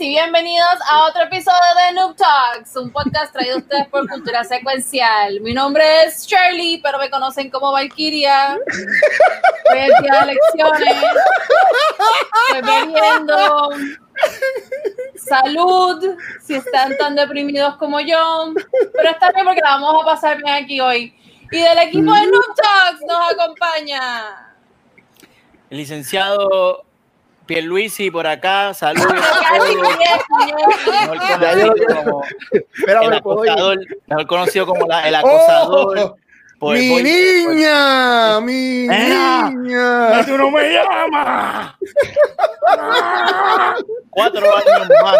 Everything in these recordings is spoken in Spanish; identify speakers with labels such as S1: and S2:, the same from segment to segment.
S1: Y bienvenidos a otro episodio de Noob Talks, un podcast traído a ustedes por Cultura Secuencial. Mi nombre es Shirley, pero me conocen como Valkyria. Voy a día de lecciones. Estoy. Salud, si están tan deprimidos como yo. Pero está bien porque la vamos a pasar bien aquí hoy. Y del equipo de Noob Talks nos acompaña.
S2: El licenciado Pierluisi por acá, saludos. el acosador, mejor conocido como la, el acosador.
S3: Oh, por, mi por, niña, por, mi
S2: ¡Ea!
S3: niña.
S2: ¡Tú no me llamas! Cuatro años más.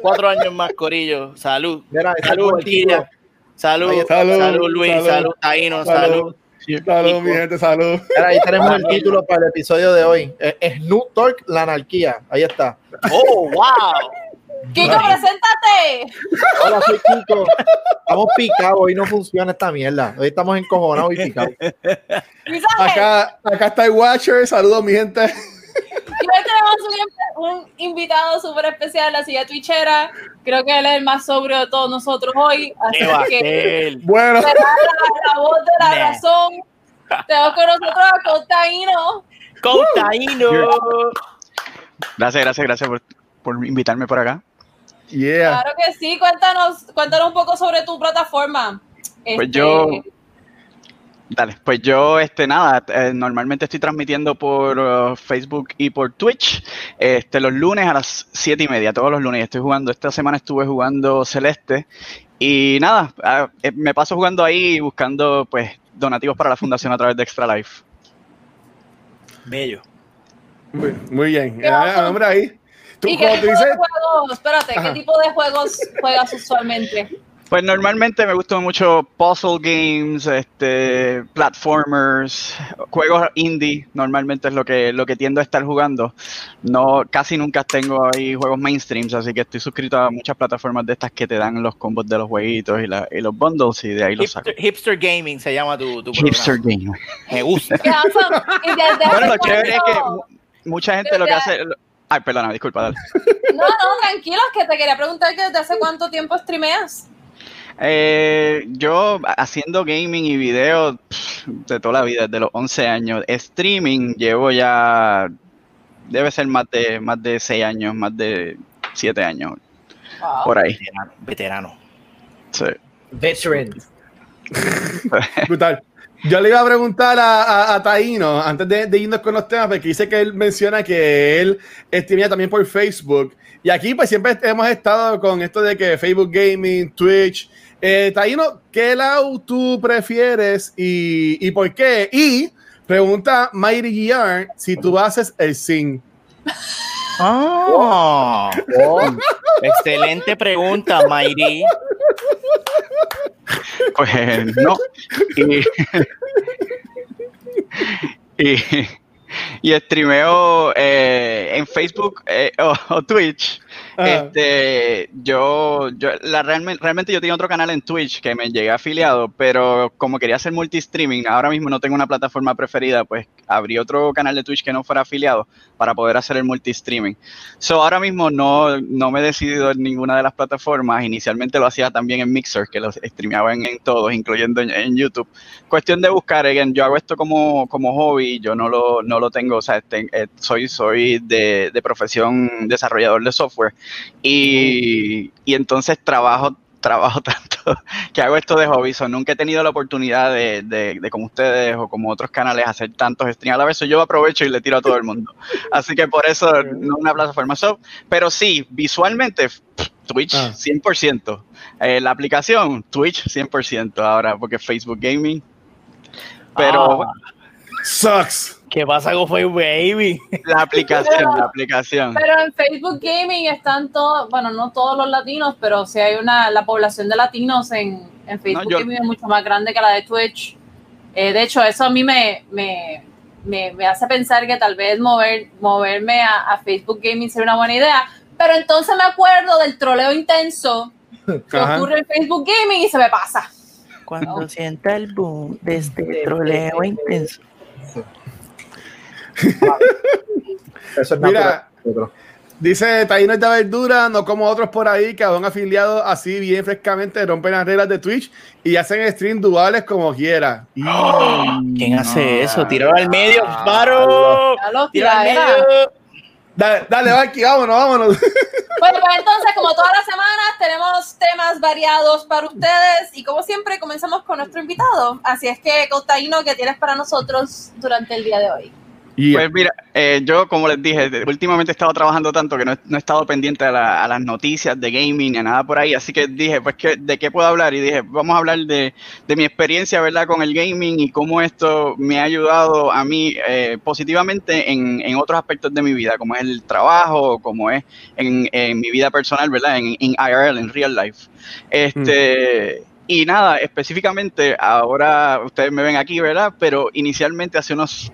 S2: Cuatro años más, Corillo. Salud.
S3: Mira,
S2: Salud. Salud, salud,
S3: Salud,
S2: Luis.
S3: salud.
S2: Salud, Taino.
S3: Salud.
S2: Salud.
S3: Salud, mi gente, salud.
S4: Ahí tenemos el título para el episodio de hoy. Eh, Snoop Talk, la anarquía. Ahí está.
S2: Oh, wow.
S1: Kiko, preséntate.
S4: Hola, soy Kiko. Estamos picados. Hoy no funciona esta mierda. Hoy estamos encojonados y picados.
S3: Acá, acá está el Watcher. Saludos, mi gente.
S1: Y hoy tenemos un, un invitado súper especial, la silla twitchera. Creo que él es el más sobrio de todos nosotros hoy. Así que.
S3: Bueno,
S1: será la, la voz de la
S2: Nah.
S1: razón. Tenemos con nosotros a Costaíno.
S2: Con Taino.
S5: Gracias, gracias, gracias por, por invitarme por acá.
S3: yeah.
S1: Claro que sí, cuéntanos, cuéntanos un poco sobre tu plataforma.
S5: Pues
S1: Este,
S5: yo- Dale, pues yo, este, nada, eh, normalmente estoy transmitiendo por uh, Facebook y por Twitch, este, los lunes a las siete y media, todos los lunes estoy jugando. Esta semana estuve jugando Celeste y nada, ah, eh, me paso jugando ahí buscando, pues, donativos para la fundación a través de Extra Life.
S2: Bello.
S3: Muy, muy bien.
S1: ¿Qué
S3: Ah, hombre, ahí. Tú,
S1: ¿Y qué
S3: como tú
S1: tipo
S3: dices,
S1: de juegos? Espérate,
S3: Ajá.
S1: ¿qué tipo de juegos juegas usualmente?
S5: Pues normalmente me gustan mucho puzzle games, este, platformers, juegos indie. Normalmente es lo que lo que tiendo a estar jugando. No, casi nunca tengo ahí juegos mainstreams, así que estoy suscrito a muchas plataformas de estas que te dan los combos de los jueguitos y, la- y los bundles y de ahí los saco.
S2: Hipster, Gaming se llama tu, tu
S5: Hipster
S2: programa.
S5: game.
S2: Me gusta.
S1: ¿Qué hacen? ¿Y desde hace
S5: Bueno, lo chévere es que mucha gente lo que hace. Ay, perdona, disculpa, dale.
S1: No, no, tranquilos, que te quería preguntar que desde hace cuánto tiempo streameas.
S5: Eh, yo haciendo gaming y video pff, de toda la vida, desde los 11 años. Streaming llevo ya, debe ser más de, más de 6 años, más de 7 años,
S1: Wow.
S5: por ahí.
S2: Veterano. veterano.
S5: Sí.
S4: Veteran.
S3: brutal. Yo le iba a preguntar a, a, a Taino, antes de, de irnos con los temas, porque dice que él menciona que él streamea también por Facebook. Y aquí, pues siempre hemos estado con esto de que Facebook Gaming, Twitch. Eh, Taino, ¿qué lado tú prefieres y, y por qué? Y pregunta Mighty si tú haces el sing.
S2: Oh, excelente pregunta, Mayri.
S5: Pues no. Y, y, y streameo eh, en Facebook eh, o, o Twitch.
S3: Ajá.
S5: Este, yo, yo la, realmente, realmente yo tenía otro canal en Twitch que me llegué afiliado, pero como quería hacer multi-streaming, ahora mismo no tengo una plataforma preferida, pues abrí otro canal de Twitch que no fuera afiliado para poder hacer el multi-streaming. So, ahora mismo no, no me he decidido en ninguna de las plataformas. Inicialmente lo hacía también en Mixer, que lo streameaba en, todos, incluyendo en, en YouTube. Cuestión de buscar, again, yo hago esto como, como hobby, yo no lo, no lo tengo, o sea, este, eh, soy, soy de, de profesión desarrollador de software y, y entonces trabajo trabajo tanto que hago esto de hobby, so, nunca he tenido la oportunidad de, de, de como ustedes o como otros canales hacer tantos streams a la vez, so, yo aprovecho y le tiro a todo el mundo. Así que por eso no una plataforma, so, pero sí, visualmente Twitch
S3: Ah.
S5: 100%, Eh, la aplicación Twitch 100% ahora, porque Facebook Gaming, pero
S2: Ah,
S3: Sucks.
S2: ¿Qué pasa con Facebook Baby?
S5: La aplicación,
S1: Pero-
S5: la aplicación.
S1: Pero en Facebook Gaming están todos, bueno, no todos los latinos, pero sí hay una, la población de latinos en, en Facebook
S5: yo-
S1: Gaming es mucho más grande que la de Twitch. Eh, de hecho, eso a mí me, me, me, me hace pensar que tal vez mover, moverme a, a Facebook Gaming sería una buena idea. Pero entonces me acuerdo del troleo intenso que
S3: Ajá.
S1: ocurre en Facebook Gaming y se me pasa.
S2: Cuando sienta el boom de este troleo intenso.
S4: Eso es
S3: Mira,
S4: natural.
S3: Dice Taíno de verdura, no como otros por ahí que aún afiliados así bien frescamente rompen las reglas de Twitch y hacen stream duales como quiera. Y-
S2: ¿Quién hace eso? Tíralo al medio, paro. Al medio.
S3: Dale, dale, Valky, vámonos, vámonos.
S1: Bueno, pues entonces, como todas las semanas, tenemos temas variados para ustedes y como siempre, comenzamos con nuestro invitado. Así es que, Cotaino, ¿qué tienes para nosotros durante el día de hoy?
S5: Pues mira, eh, yo como les dije, últimamente he estado trabajando tanto que no, he- no he estado pendiente a, la- a las noticias de gaming ni a nada por ahí, así que dije, pues ¿qué- ¿de qué puedo hablar? Y dije, vamos a hablar de, de mi experiencia, ¿verdad? Con el gaming y cómo esto me ha ayudado a mí eh, positivamente en, en otros aspectos de mi vida, como es el trabajo, como es en, en mi vida personal, ¿verdad? En, en IRL, en real life. Este... Y nada, específicamente, ahora ustedes me ven aquí, ¿verdad? Pero inicialmente, hace unos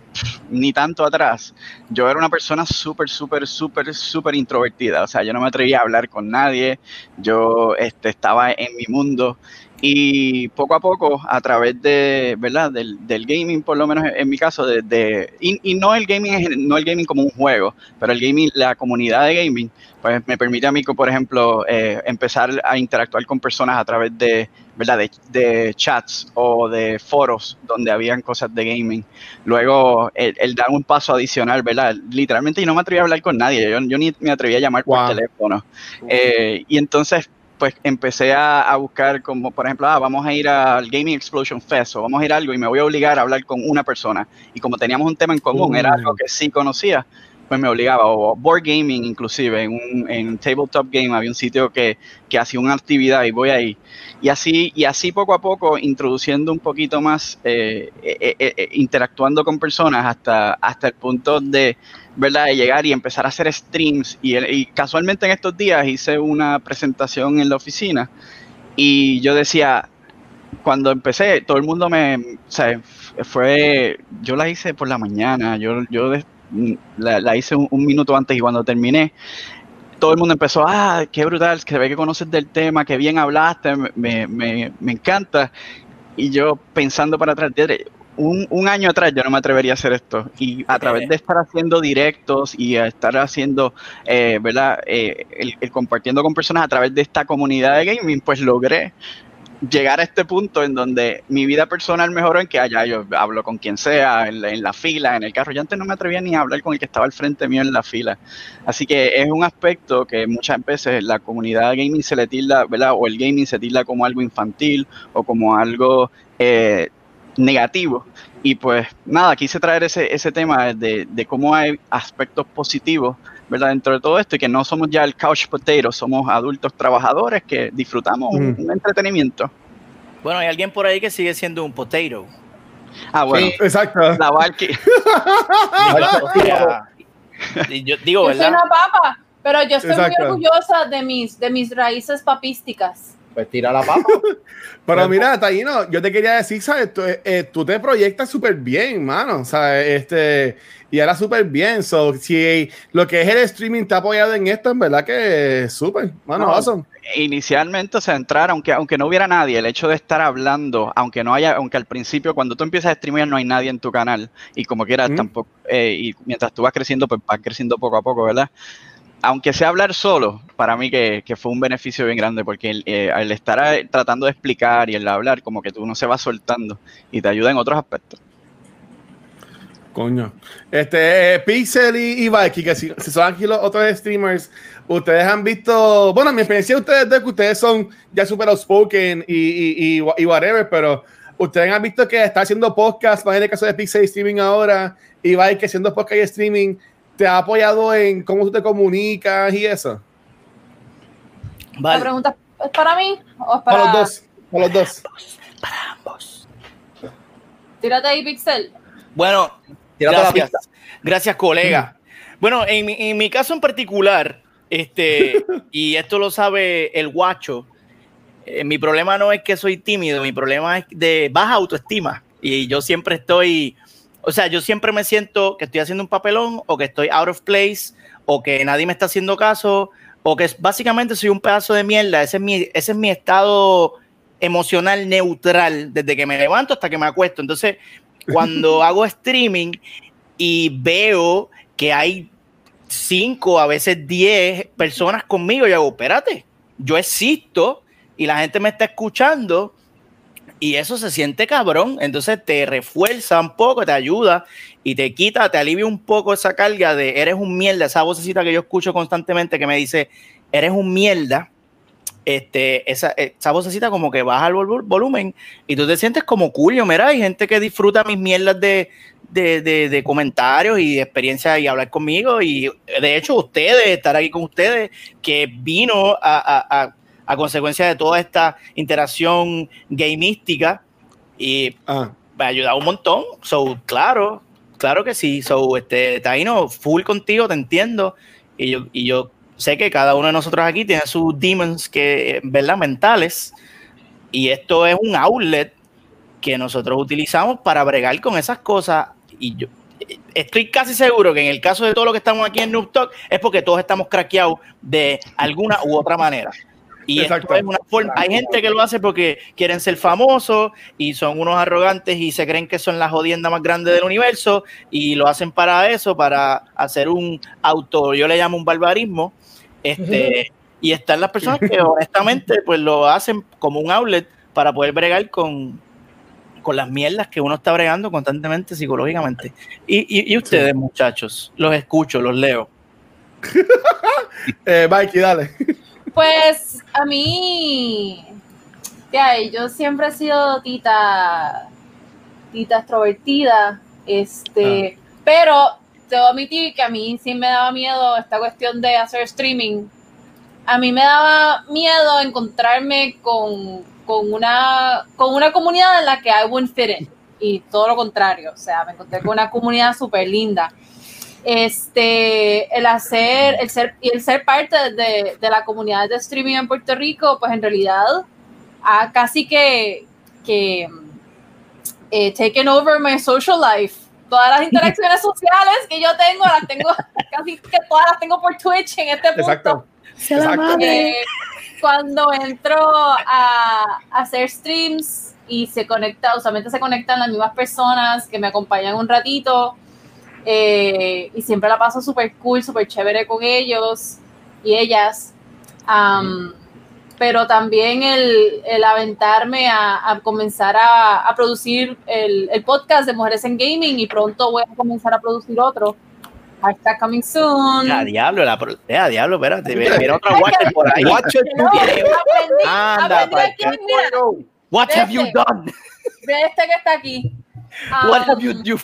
S5: ni tanto atrás, yo era una persona súper, súper, súper, súper introvertida. O sea, yo no me atrevía a hablar con nadie. Yo este, estaba en mi mundo. Y poco a poco, a través de, ¿verdad? Del, del gaming, por lo menos en mi caso, de, de- y, y no el gaming, no el gaming como un juego, pero el gaming, la comunidad de gaming, pues me permite a mí, por ejemplo, eh, empezar a interactuar con personas a través de, ¿verdad? De, de chats o de foros donde habían cosas de gaming. Luego, el, el dar un paso adicional, ¿verdad? Literalmente, y no me atreví a hablar con nadie, yo, yo ni me atreví a llamar
S3: Wow.
S5: por teléfono. Eh, y entonces, pues empecé a, a buscar como, por ejemplo, ah, vamos a ir al Gaming Explosion Fest o vamos a ir a algo y me voy a obligar a hablar con una persona. Y como teníamos un tema en común, era
S3: Mm.
S5: algo que sí conocía, pues me obligaba. O board gaming inclusive, en, un, en Tabletop Game había un sitio que, que hacía una actividad y voy ahí. Y así, y así poco a poco, introduciendo un poquito más, eh, eh, eh, eh, interactuando con personas hasta, hasta el punto de, ¿verdad? de llegar y empezar a hacer streams. Y, y casualmente en estos días hice una presentación en la oficina y yo decía, cuando empecé, todo el mundo me, o sea, fue, yo la hice por la mañana, yo, yo de- la, la hice un, un minuto antes y cuando terminé, todo el mundo empezó, ah, qué brutal, que ve que conoces del tema, que bien hablaste, me, me, me encanta. Y yo pensando para atrás, "Diadre, un, un año atrás yo no me atrevería a hacer esto. Y a través de estar haciendo directos y a estar haciendo, eh, ¿verdad? Eh, el, el compartiendo con personas a través de esta comunidad de gaming, pues logré llegar a este punto en donde mi vida personal mejoró en que allá yo hablo con quien sea, en la, en la fila, en el carro. Yo antes no me atrevía ni a hablar con el que estaba al frente mío en la fila. Así que es un aspecto que muchas veces la comunidad gaming se le tilda, ¿verdad? O el gaming se tilda como algo infantil o como algo eh, negativo. Y pues nada, quise traer ese, ese tema de, de cómo hay aspectos positivos, ¿verdad? Dentro de todo esto y que no somos ya el couch potato, somos adultos trabajadores que disfrutamos un,
S3: Mm.
S5: un entretenimiento.
S2: Bueno, hay alguien por ahí que sigue siendo un potato.
S5: Ah, bueno,
S4: Sí.
S3: Exacto.
S5: la Valky.
S2: Yo digo,
S1: Yo soy
S2: ¿verdad?
S1: una papa, pero yo estoy
S3: Exacto.
S1: muy orgullosa de mis, de mis raíces papísticas.
S4: Pues tira la papa.
S3: Pero mira, Taino, yo te quería decir, ¿sabes? Tú, eh, tú te proyectas súper bien, mano. ¿sabes? Este, y ahora súper bien. So, si lo que es el streaming te ha apoyado en esto, en verdad que es súper, mano,
S5: No.
S3: awesome.
S5: Inicialmente, o sea, entrar, aunque, aunque no hubiera nadie, el hecho de estar hablando, aunque no haya, aunque al principio, cuando tú empiezas a streamear, no hay nadie en tu canal, y como quieras,
S3: Mm.
S5: tampoco, eh, y mientras tú vas creciendo, pues vas creciendo poco a poco, ¿verdad? Aunque sea hablar solo, para mí que, fue un beneficio bien grande, porque el, eh, estar tratando de explicar y el hablar, como que tú no se va soltando y te ayuda en otros aspectos.
S3: Coño. Este, eh, Pixel y, y que si, son aquí los otros streamers, ustedes han visto, bueno, mi experiencia de ustedes es que ustedes son ya super outspoken y, y, y, y whatever, pero ustedes han visto que está haciendo podcast, en el caso de Pixel Streaming ahora, y Valky haciendo podcast y streaming, ¿te ha apoyado en cómo tú te comunicas y eso?
S1: ¿La
S2: Vale.
S1: pregunta es para mí o es para,
S3: Para los dos, para los dos.
S1: Tírate ahí, Pixel.
S2: Bueno,
S4: Tírate la
S2: Gracias, gracias colega. Bueno, en mi, en mi caso en particular, este, y esto lo sabe el guacho, eh, mi problema no es que soy tímido, mi problema es de baja autoestima. Y yo siempre estoy, o sea, yo siempre me siento que estoy haciendo un papelón o que estoy out of place o que nadie me está haciendo caso o que básicamente soy un pedazo de mierda. Ese es mi, ese es mi estado emocional neutral desde que me levanto hasta que me acuesto. Entonces, cuando hago streaming y veo que hay cinco, a veces diez personas conmigo, yo hago, espérate, yo existo y la gente me está escuchando y eso se siente cabrón. Entonces te refuerza un poco, te ayuda y te quita, te alivia un poco esa carga de eres un mierda, esa vocecita que yo escucho constantemente que me dice, eres un mierda. Este, esa, esa vocecita como que baja el vol- volumen y tú te sientes como curio. Mira, hay gente que disfruta mis mierdas de, de, de- comentarios y de experiencia y hablar conmigo. Y de hecho, ustedes, estar aquí con ustedes, que vino a- a consecuencia de toda esta interacción gamística y
S3: Ah,
S2: me ha ayudado un montón. So, claro, claro que sí. So, este, Taino, full contigo, te entiendo. Y yo, y yo sé que cada uno de nosotros aquí tiene sus demons que, ¿verdad? Mentales. Y esto es un outlet que nosotros utilizamos para bregar con esas cosas. Y yo estoy casi seguro que en el caso de todos los que estamos aquí en Noob Talk es porque todos estamos craqueados de alguna u otra manera. Y esto es una forma. Hay gente que lo hace porque quieren ser famosos y son unos arrogantes y se creen que son la jodienda más grande del universo y lo hacen para eso, para hacer un auto, yo le llamo un barbarismo. Este, y están las personas que honestamente pues lo hacen como un outlet para poder bregar con, con las mierdas que uno está bregando constantemente psicológicamente. Y, y, y ustedes, muchachos, los escucho, los leo.
S3: eh, Mikey, dale.
S1: Pues a mí, ya, yo siempre he sido tita, tita extrovertida, este, pero debo admitir que a mí sí me daba miedo esta cuestión de hacer streaming. A mí me daba miedo encontrarme con, con una, con una comunidad en la que I wouldn't fit in. Y todo lo contrario, o sea, me encontré con una comunidad súper linda este, el hacer, el ser, y el ser parte de, de la comunidad de streaming en Puerto Rico, pues en realidad ha casi que, que eh, taken over my social life. Todas las interacciones sociales que yo tengo, las tengo, casi que todas las tengo por Twitch en este punto.
S3: Exacto. Exacto.
S1: Eh, cuando entro a, a hacer streams y se conecta, usualmente se conectan las mismas personas que me acompañan un ratito eh, y siempre la paso súper cool, súper chévere con ellos y ellas. Um, pero también el, el aventarme a, a comenzar a, a producir el, el, podcast de Mujeres en Gaming y pronto voy a comenzar a producir otro. Hashtag coming soon.
S2: Ya, diablo, la, ya, diablo, espérate, mira otra Watcher por ahí.
S4: Watcher
S1: No, aprendí,
S2: Anda,
S1: aprendí aquí, mira,
S2: What have you done?
S1: de este que está aquí.
S2: What
S1: Um,
S2: have you, you?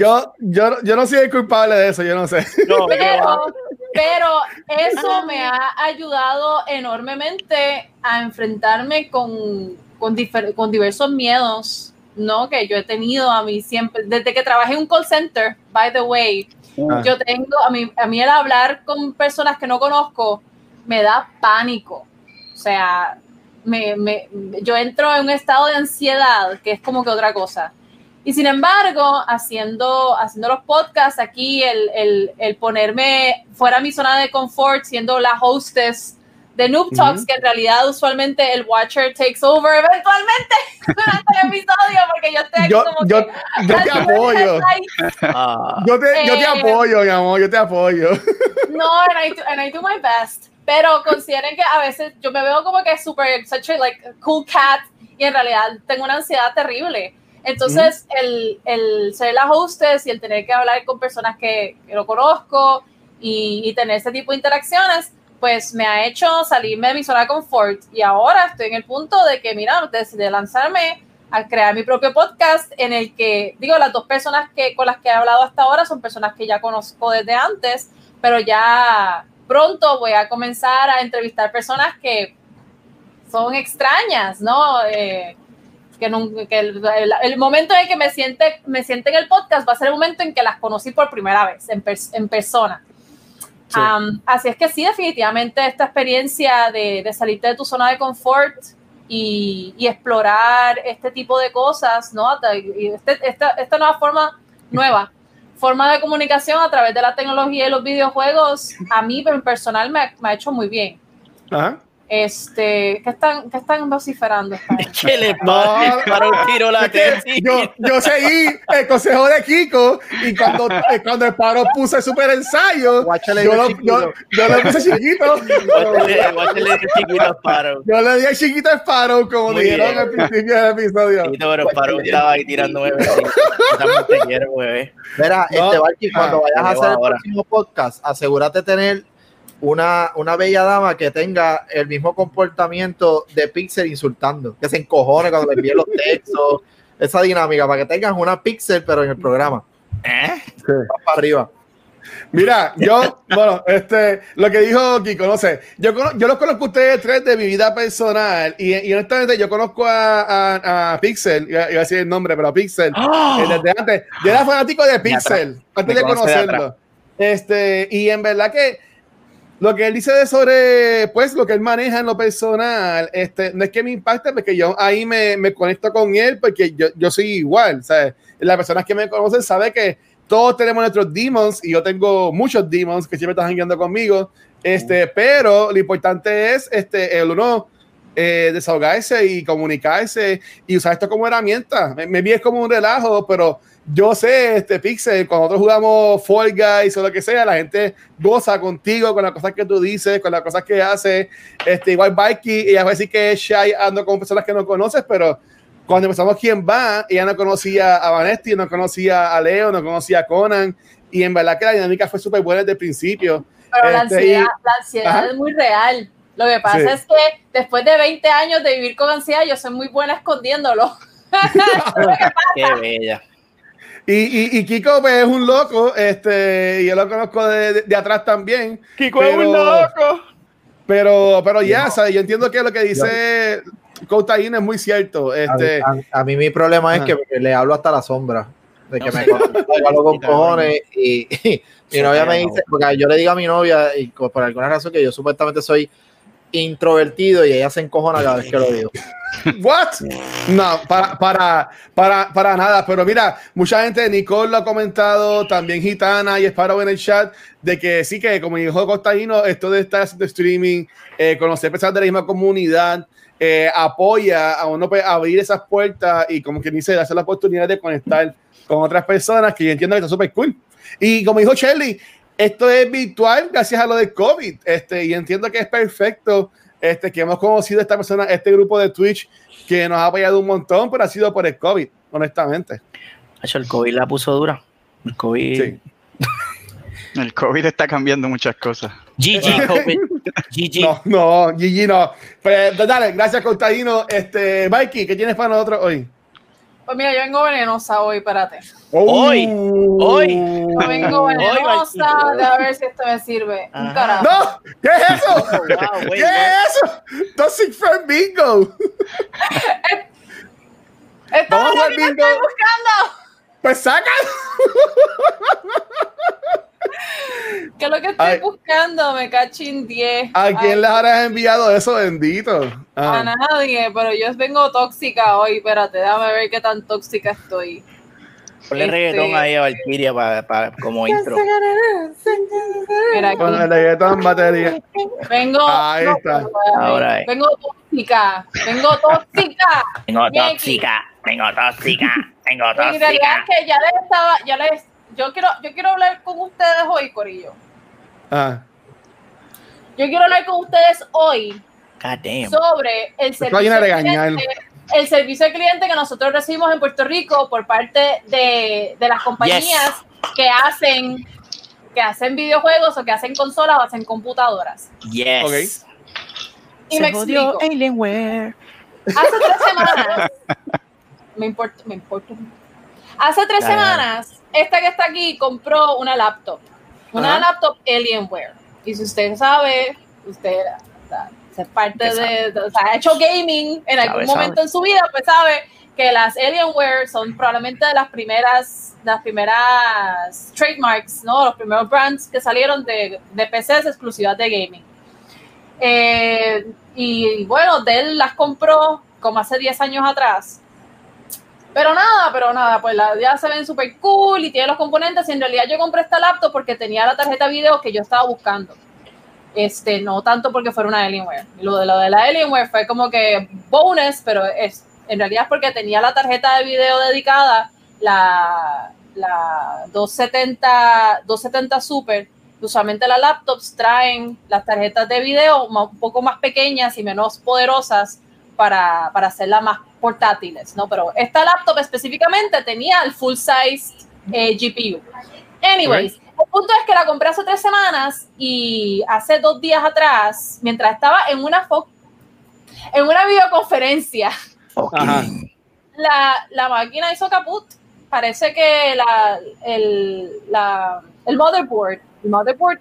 S3: Yo, yo, yo no soy el culpable de eso, yo no sé.
S2: No,
S1: pero, pero eso me ha ayudado enormemente a enfrentarme con, con, con diversos miedos, ¿no? Que yo he tenido a mí siempre, desde que trabajé en un call center, by the way,
S3: Ah.
S1: yo tengo, a mí, a mí el hablar con personas que no conozco me da pánico. O sea, me, me, yo entro en un estado de ansiedad que es como que otra cosa. Y sin embargo, haciendo, haciendo los podcasts aquí, el, el, el ponerme fuera de mi zona de confort, siendo la hostess de Noob Talks, que en realidad usualmente el Watcher takes over eventualmente durante el episodio, porque yo estoy aquí
S3: Yo,
S1: como
S3: yo,
S1: que...
S3: yo te apoyo.
S2: Ah,
S3: Yo te, yo te
S1: Eh,
S3: apoyo, mi amor, yo te apoyo.
S1: No, and I, do, and I do my best. Pero consideren que a veces yo me veo como que súper, such a like, cool cat, y en realidad tengo una ansiedad terrible. Entonces, el, el ser la hostess y el tener que hablar con personas que, que no conozco y, y tener ese tipo de interacciones, pues me ha hecho salirme de mi zona de confort. Y ahora estoy en el punto de que, mira, decidí lanzarme a crear mi propio podcast en el que, digo, las dos personas que, con las que he hablado hasta ahora son personas que ya conozco desde antes, pero ya pronto voy a comenzar a entrevistar personas que son extrañas, ¿no? Eh, que, nunca- que el, el- el momento en que me siente, me siente en el podcast va a ser el momento en que las conocí por primera vez, en, pers- en persona.
S3: Sí.
S1: Um, así es que sí, definitivamente esta experiencia de, de salirte de tu zona de confort y, y explorar este tipo de cosas, ¿no? Y este- esta, esta nueva forma, nueva forma de comunicación a través de la tecnología y los videojuegos, a mí en personal me me ha hecho muy bien.
S3: Ajá.
S1: Este, ¿qué están, qué están vociferando?
S2: ¿Qué le
S3: No.
S2: Para un tiro la
S3: yo, yo seguí el consejo de Kiko y cuando, eh, cuando el paro puse el super ensayo,
S4: Guáchale
S3: yo, lo,
S4: chiquito.
S3: yo, yo lo puse chiquito.
S2: Guáchale de chiquito Sparrow.
S3: Yo le di el chiquito Sparrow, como
S2: Muy
S3: dijeron
S2: bien.
S3: al principio del episodio.
S2: Chiquito, pero Sparrow estaba ahí tirando bebé.
S4: Mira,
S3: No.
S4: este Valky, cuando
S3: Ah,
S4: vayas a hacer el próximo podcast, asegúrate de tener una, una bella dama que tenga el mismo comportamiento de Pixel insultando, que se encojone cuando le envíen los textos, esa dinámica, para que tengas una Pixel, pero en el programa.
S2: ¿Eh?
S4: Vas para arriba.
S3: Mira, yo, bueno, este, lo que dijo Kiko, no sé, yo, cono- yo los conozco a ustedes tres de mi vida personal y, y honestamente yo conozco a, a, a Pixel, iba, a decir el nombre, pero a Pixel,
S2: ¡Ah!
S3: eh, desde antes. Yo era fanático de Pixel, antes de conocerlo. Este, y en verdad que lo que él dice de sobre, pues, lo que él maneja en lo personal, este, no es que me impacte, porque yo ahí me, me conecto con él, porque yo, yo soy igual, ¿sabes? Las personas que me conocen saben que todos tenemos nuestros demons, y yo tengo muchos demons que siempre están guiando conmigo, este, pero lo importante es, este, el uno eh, desahogarse y comunicarse y usar esto como herramienta. Me, me vi es como un relajo, pero yo sé, este Pixel, cuando nosotros jugamos Fall Guys o lo que sea, la gente goza contigo con las cosas que tú dices, con las cosas que haces. Este, igual Mikey, ella va a decir que es shy ando con personas que no conoces, pero cuando empezamos quién va, ella no conocía a Vanesti, no conocía a Leo, no conocía a Conan, y en verdad que la dinámica fue súper buena desde el principio.
S1: Pero la
S3: Este,
S1: ansiedad,
S3: y-
S1: la ansiedad
S3: Ajá.
S1: es muy real. Lo que pasa
S3: Sí.
S1: es que después de 20 años de vivir con ansiedad, yo soy muy buena escondiéndolo.
S2: Qué bella.
S3: Y, y, y Kiko pues, es un loco, este, y yo lo conozco de, de- de atrás también.
S2: Kiko
S3: es un
S2: loco.
S3: Pero, pero ya, ¿sabes? Yo entiendo que lo que dice Coutaín es muy cierto.
S4: A,
S3: Este,
S4: a- a mí mi problema es que le hablo hasta la sombra. De que
S2: No
S4: me hablo con cojones y, y mi novia me dice, porque yo le digo a mi novia, y por alguna razón que yo supuestamente soy introvertido y ella se encojona cada vez que lo digo.
S3: ¿What? No, para, para, para, para nada. Pero mira, mucha gente, Nicole lo ha comentado, también Gitana y Sparrow en el chat, de que sí que, como dijo Costaíno, esto de estar haciendo streaming, eh, conocer personas de la misma comunidad, eh, apoya a uno pues, abrir esas puertas y como que dice, darse la oportunidad de conectar con otras personas que yo entiendo que está súper cool. Y como dijo Shirley, esto es virtual gracias a lo del COVID, este, y entiendo que es perfecto este, que hemos conocido a esta persona, este grupo de Twitch que nos ha apoyado un montón, pero ha sido por el COVID, honestamente.
S2: El COVID la puso dura. El COVID.
S3: Sí.
S5: El COVID está cambiando muchas cosas.
S2: GG, COVID. GG.
S3: No, no, Gigi no. Pues dale, gracias, Contadino. Este, Mikey, ¿qué tienes para nosotros hoy?
S1: Pues mira, yo vengo venenosa hoy, espérate.
S2: Hoy, hoy.
S1: Yo vengo
S2: Hoy,
S1: venenosa,
S2: Valkyrie.
S1: a ver si esto me sirve. Un
S2: Ajá.
S1: carajo.
S3: ¡No! ¿Qué es eso?
S2: Oh, wow,
S3: ¿Qué es eso? Toxic Friend Bingo.
S1: Esto es lo que estoy buscando.
S3: Pues saca.
S1: ¿Qué es lo que estoy
S3: Ay.
S1: buscando? Me cachín 10.
S3: ¿A
S1: Ay,
S3: quién les habrás enviado eso, bendito?
S1: A
S3: Ah.
S1: nadie, pero yo vengo tóxica hoy. Espérate, déjame ver qué tan tóxica estoy.
S2: Ponle
S1: Este-
S2: reggaetón ahí a Valkyria para, para, como intro.
S1: Mira aquí.
S3: Con el reggaetón batería.
S1: Vengo.
S3: Ahí
S1: no,
S3: está.
S2: Ahora es.
S1: Vengo tóxica. Vengo tóxica. Bien,
S2: tóxica, tengo tóxica, tengo
S1: En realidad
S2: tóxica.
S1: es que ya les estaba, ya les, yo quiero, yo quiero hablar con ustedes hoy, Corillo.
S3: Ah.
S1: Yo quiero hablar con ustedes hoy
S2: God damn.
S1: sobre el servicio,
S3: a
S1: al
S3: regañar.
S1: cliente, el servicio al cliente que nosotros recibimos en Puerto Rico por parte de, de las compañías que hacen que hacen videojuegos o que hacen consolas o hacen computadoras.
S2: Yes.
S3: Ok.
S1: Y
S2: Se
S1: me explico.
S2: Alienware.
S1: Hace tres semanas, me importa, me importa. Hace tres
S2: Dale, dale.
S1: semanas, esta que está aquí compró una laptop, una
S3: Ajá.
S1: laptop Alienware. Y si usted sabe, usted es parte de, de- o sea, ha hecho gaming en algún
S2: Sabe,
S1: momento
S2: sabe.
S1: en su vida, pues sabe que las Alienware son probablemente de las primeras, las primeras trademarks, ¿no? Los primeros brands que salieron de, de PCs exclusivas de gaming. Eh, y bueno, Dell las compró como hace 10 años atrás. Pero nada, pero nada, pues la, ya se ven súper cool y tiene los componentes. Y en realidad yo compré esta laptop porque tenía la tarjeta video que yo estaba buscando. Este, no tanto porque fuera una Alienware. Lo de, lo de la Alienware fue como que bonus, pero es, en realidad es porque tenía la tarjeta de video dedicada, la, la 270, 270 Super. Usualmente las laptops traen las tarjetas de video un poco más pequeñas y menos poderosas para, para hacerlas más portátiles, ¿no? Pero esta laptop específicamente tenía el full size eh, GPU. Anyways, el punto es que la compré hace tres semanas y hace dos días atrás, mientras estaba en una en una videoconferencia, la, la, máquina hizo caput. Parece que la, el, la, el motherboard, el motherboard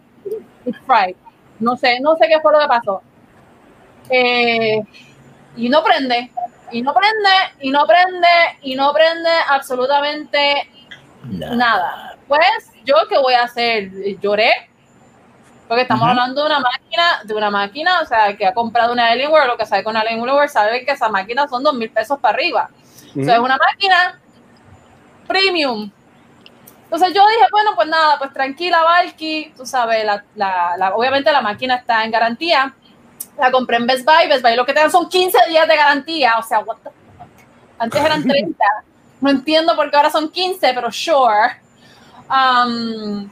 S1: fried. No sé, no sé qué fue lo que pasó. Eh, y no prende, y no prende, y no prende, y no prende absolutamente nada. Pues, ¿yo qué voy a hacer? Lloré, porque estamos hablando de una máquina, de una máquina, o sea, que ha comprado una Alienware, lo que sabe con Alienware, sabe que esa máquina son dos mil pesos para arriba. O sea, es una máquina premium. Entonces yo dije, bueno, pues nada, pues tranquila, Valky, tú sabes, la, la, obviamente la máquina está en garantía. La compré en Best Buy, Best Buy lo que te dan son 15 días de garantía, o sea, what the fuck? antes eran 30. No entiendo por qué ahora son 15, pero sure. Um,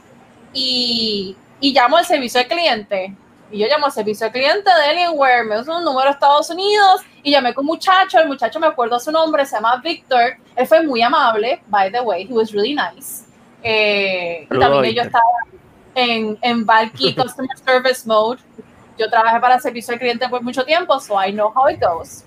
S1: y, y llamo al servicio de cliente. Y yo llamo al servicio de cliente de Alienware, me uso un número de Estados Unidos y llamé con un muchacho, el muchacho me acuerdo su nombre, se llama Victor, él fue muy amable, by the way, he was really nice. Eh, y también yo estaba en, en Valky Customer Service Mode, yo trabajé para servicio de cliente por mucho tiempo, so I know how it goes.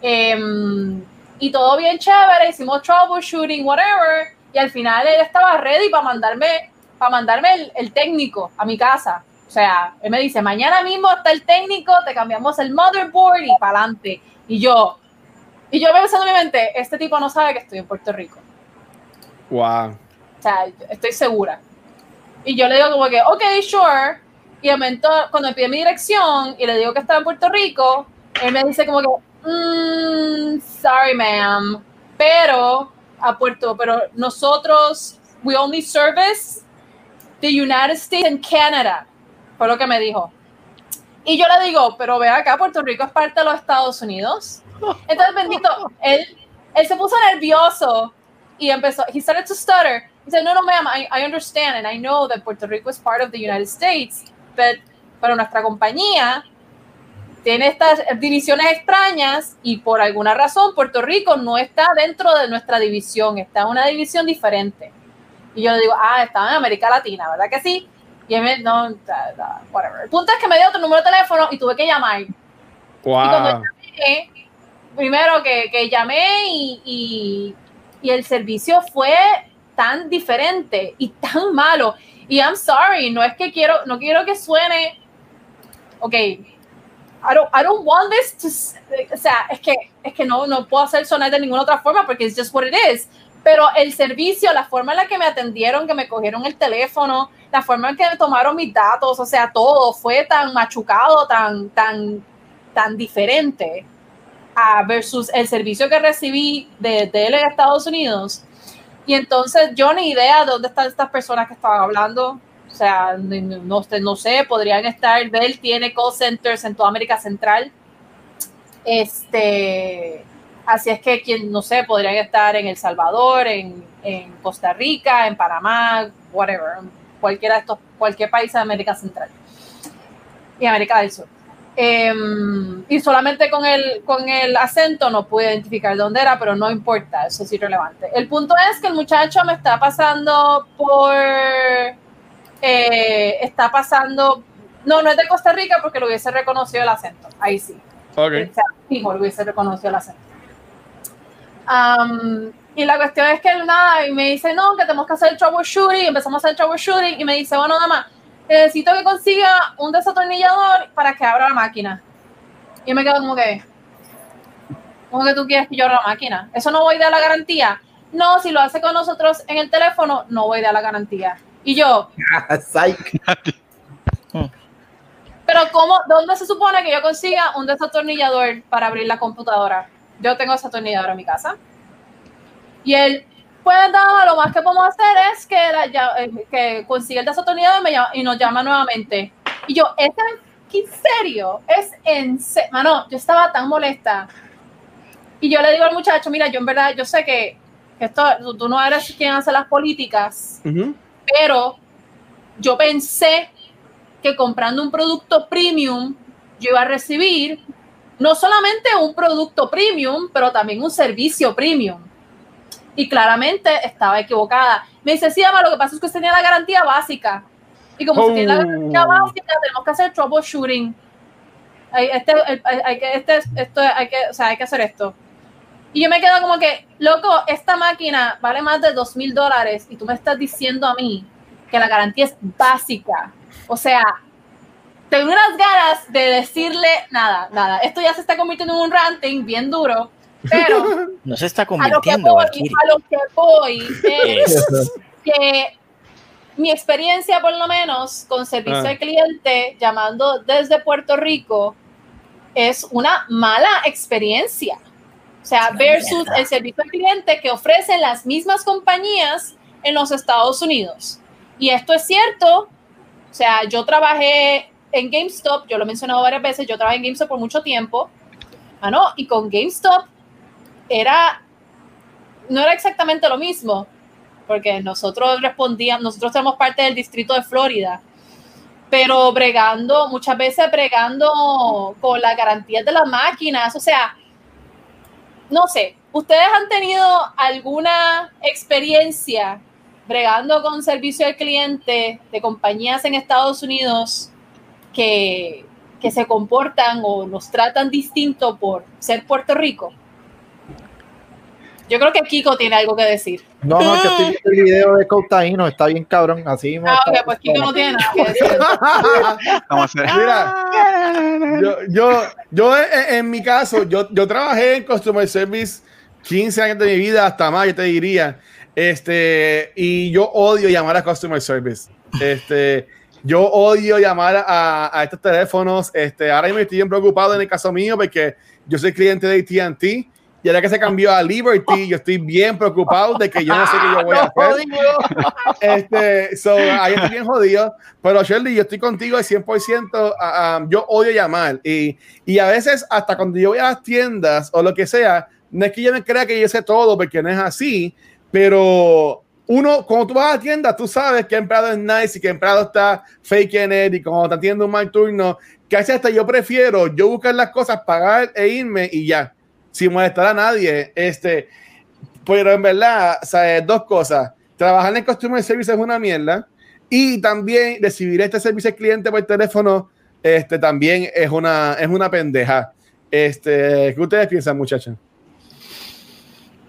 S1: Em, y todo bien chévere, hicimos troubleshooting, whatever, y al final él estaba ready para mandarme para mandarme el, técnico a mi casa. O sea, él me dice, mañana mismo está el técnico, te cambiamos el motherboard y para adelante. Y yo, y yo pensando en mi mente, este tipo no sabe que estoy en Puerto Rico.
S3: Wow.
S1: O sea, estoy segura. Y yo le digo como que, ok, sure. Y momento, cuando me pide mi dirección y le digo que estaba en Puerto Rico, él me dice como que, mm, sorry, ma'am, pero a Puerto, pero nosotros, we only service the United States and Canada, fue lo que me dijo. Y yo le digo, pero ve acá, Puerto Rico es parte de los Estados Unidos. Entonces, bendito, él, él se puso nervioso y empezó, he started to stutter. He said, no, no, ma'am, I, I understand and I know that Puerto Rico is part of the United States, but, pero nuestra compañía tiene estas divisiones extrañas y por alguna razón Puerto Rico no está dentro de nuestra división, está en una división diferente. Y yo le digo, ah, estaba en América Latina, ¿verdad que sí? Y él me, no, whatever. El punto es que me dio otro número de teléfono y tuve que llamar.
S3: Wow.
S1: Y cuando llamé, primero que, que llamé y, y, y, el servicio fue tan diferente y tan malo. Y I'm sorry, no es que quiero, no quiero que suene, ok, I don't, I don't want this to, o sea, es que, es que no, no puedo hacer sonar de ninguna otra forma porque es just what it is pero el servicio, la forma en la que me atendieron, que me cogieron el teléfono, la forma en que me tomaron mis datos, o sea, todo fue tan machucado, tan, tan, tan diferente a versus el servicio que recibí de, de él en Estados Unidos. Y entonces yo ni idea de dónde están estas personas que estaban hablando. O sea, no, no sé, podrían estar, él tiene call centers en toda América Central. Este, Así es que, quien no sé, podrían estar en El Salvador, en, en Costa Rica, en Panamá, whatever, cualquiera de estos, cualquier país de América Central y América del Sur. Em, y solamente con el, con el acento no pude identificar dónde era, pero no importa, eso es irrelevante. El punto es que el muchacho me está pasando por. Eh, está pasando. No, no es de Costa Rica porque lo hubiese reconocido el acento. Ahí sí.
S3: Ok.
S1: O sea, fijo, lo hubiese reconocido el acento. Um, y la cuestión es que él nada, y me dice, no, que tenemos que hacer el troubleshooting, empezamos a hacer el troubleshooting, y me dice, bueno, nada más, necesito que consiga un desatornillador para que abra la máquina. Y me quedo como que, ¿Cómo que tú quieres que yo abra la máquina? ¿Eso no voy a dar la garantía? No, si lo hace con nosotros en el teléfono, no voy a dar la garantía. Y yo,
S4: Psych.
S1: pero ¿cómo? ¿Dónde se supone que yo consiga un desatornillador para abrir la computadora? Yo tengo desatornillador en mi casa. Y él, pues nada, lo más que podemos hacer es que, la ya- eh, que consiga el desatornillador y, me llama- y nos llama nuevamente. Y yo, ¿es en serio? ¿Es en serio? Mano, yo estaba tan molesta. Y yo le digo al muchacho, mira, yo en verdad, yo sé que, que esto, tú- tú no eres quien hace las políticas,
S3: Ujú.
S1: pero yo pensé que comprando un producto premium yo iba a recibir no solamente un producto premium, pero también un servicio premium. Y claramente estaba equivocada. Me dice, sí, ama, lo que pasa es que usted tiene la garantía básica. Y como usted tiene la garantía
S3: Oh.
S1: básica, tenemos que hacer troubleshooting. Hay, este, hay que, este, esto, hay que, o sea, hay que hacer esto. Y yo me quedo como que, loco, esta máquina vale más de dos mil dólares y tú me estás diciendo a mí que la garantía es básica. O sea, tengo unas ganas de decirle nada, nada. Esto ya se está convirtiendo en un ranting bien duro, pero
S2: No se está
S1: a lo que
S2: convirtiendo,
S1: voy, a lo que voy es
S2: Es-
S1: que mi experiencia, por lo menos, con servicio
S3: Ah.
S1: al cliente llamando desde Puerto Rico es una mala experiencia. O sea, versus el servicio al cliente que ofrecen las mismas compañías en los Estados Unidos. Y esto es cierto. O sea, yo trabajé en GameStop, yo lo he mencionado varias veces, yo trabajé en GameStop por mucho tiempo. Ah, no, y con GameStop era, no era exactamente lo mismo, porque nosotros respondíamos, nosotros somos parte del distrito de Florida, pero bregando, muchas veces bregando con las garantías de las máquinas, o sea, no sé, ¿ustedes han tenido alguna experiencia bregando con servicio al cliente de compañías en Estados Unidos que, que se comportan o nos tratan distinto por ser Puerto Rico? Yo creo que Kiko tiene algo que decir.
S4: No, no, que estoy viendo el video de Coutaino, está bien cabrón, así
S1: Ah, ok, pues Kiko no tiene nada que decir.
S5: Vamos a hacer.
S3: Mira, yo, yo, yo en, en mi caso, yo, yo trabajé en Customer Service 15 años de mi vida, hasta más, yo te diría. Este, y yo odio llamar a Customer Service. Este, yo odio llamar a, a estos teléfonos. Este, ahora mismo estoy bien preocupado en el caso mío porque yo soy cliente de ATT. Y ahora que se cambió a Liberty, yo estoy bien preocupado de que yo no sé qué yo voy a hacer. Este, so, ahí estoy bien jodido. Pero Shirley, yo estoy contigo al 100%. ah, ah, yo odio llamar. Y, y a veces, hasta cuando yo voy a las tiendas o lo que sea, no es que yo me crea que yo sé todo, porque no es así. Pero uno, cuando tú vas a la tienda, tú sabes que empleado es nice y que empleado está fake en it. Y cuando te atiende un mal turno, hace hasta yo prefiero yo buscar las cosas, pagar e irme y ya. Sin molestar a nadie. Este, pero en verdad, sea, dos cosas. Trabajar en Customer Service es una mierda. Y también recibir este servicio al cliente por teléfono este, también es una, es una pendeja. Este, ¿Qué ustedes piensan, muchachos?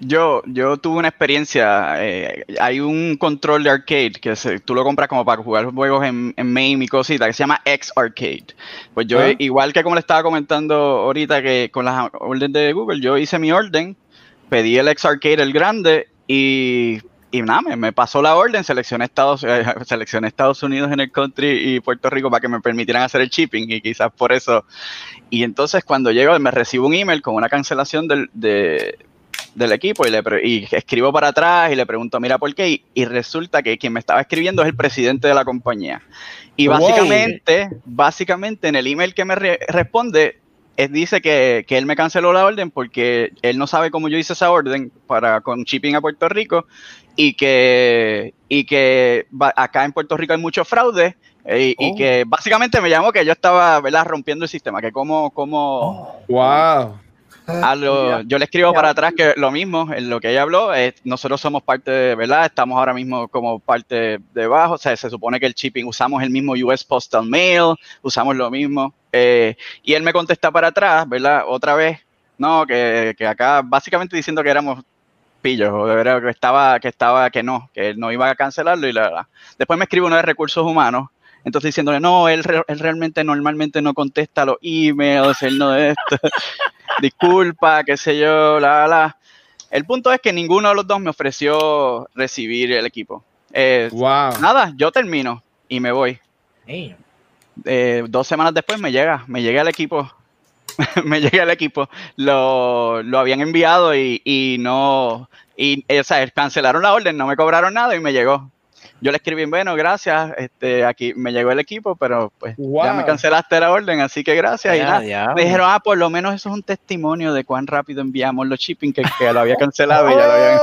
S5: Yo, yo tuve una experiencia. eh, hay un control de arcade que se- tú lo compras como para jugar juegos en, en MAME y cositas que se llama X Arcade. Pues yo,
S3: Ah.
S5: igual que como le estaba comentando ahorita que con las órdenes de Google, yo hice mi orden, pedí el X Arcade el grande y, y nada, me, me pasó la orden, seleccioné Estados, eh, seleccioné Estados Unidos en el country y Puerto Rico para que me permitieran hacer el shipping y quizás por eso. Y entonces cuando llego me recibo un email con una cancelación del, de, del equipo y, le y escribo para atrás y le pregunto, mira, ¿por qué? Y, y resulta que quien me estaba escribiendo es el presidente de la compañía. Y
S3: Wow.
S5: básicamente, básicamente en el email que me re- responde, él dice que, que él me canceló la orden porque él no sabe cómo yo hice esa orden para con shipping a Puerto Rico y que, y que va- acá en Puerto Rico hay mucho fraude eh, y, y
S3: Oh.
S5: que básicamente me llamó que yo estaba ¿verdad? rompiendo el sistema, que como, como,
S3: Wow.
S5: A lo- yo le escribo para atrás que lo mismo, en lo que ella habló, eh, nosotros somos parte de, ¿verdad? Estamos ahora mismo como parte de bajo, o sea, se supone que el shipping usamos el mismo US Postal Mail, usamos lo mismo, eh, y él me contesta para atrás, ¿verdad? Otra vez, no, que, que acá básicamente diciendo que éramos pillos, o de verdad que estaba, que estaba, que no, que él no iba a cancelarlo y la, la. Después me escribe uno de recursos humanos, entonces diciéndole, no, él, él realmente normalmente no contesta los emails, él no de esto. disculpa, qué sé yo, la, la, la. El punto es que ninguno de los dos me ofreció recibir el equipo. Eh,
S3: Wow.
S5: Nada, yo termino y me voy. Eh, dos semanas después me llega, me llega el equipo. me llega el equipo. Lo, lo habían enviado y, y no. Y, eh, o sea, cancelaron la orden, no me cobraron nada y me llegó. Yo le escribí, bueno, gracias, este, aquí me llegó el equipo, pero pues ya me cancelaste la orden, así que gracias. y
S2: Ya,
S5: nada. Me dijeron, ah, por lo menos eso es un testimonio de cuán rápido enviamos los shipping que, que lo había cancelado y ya lo habían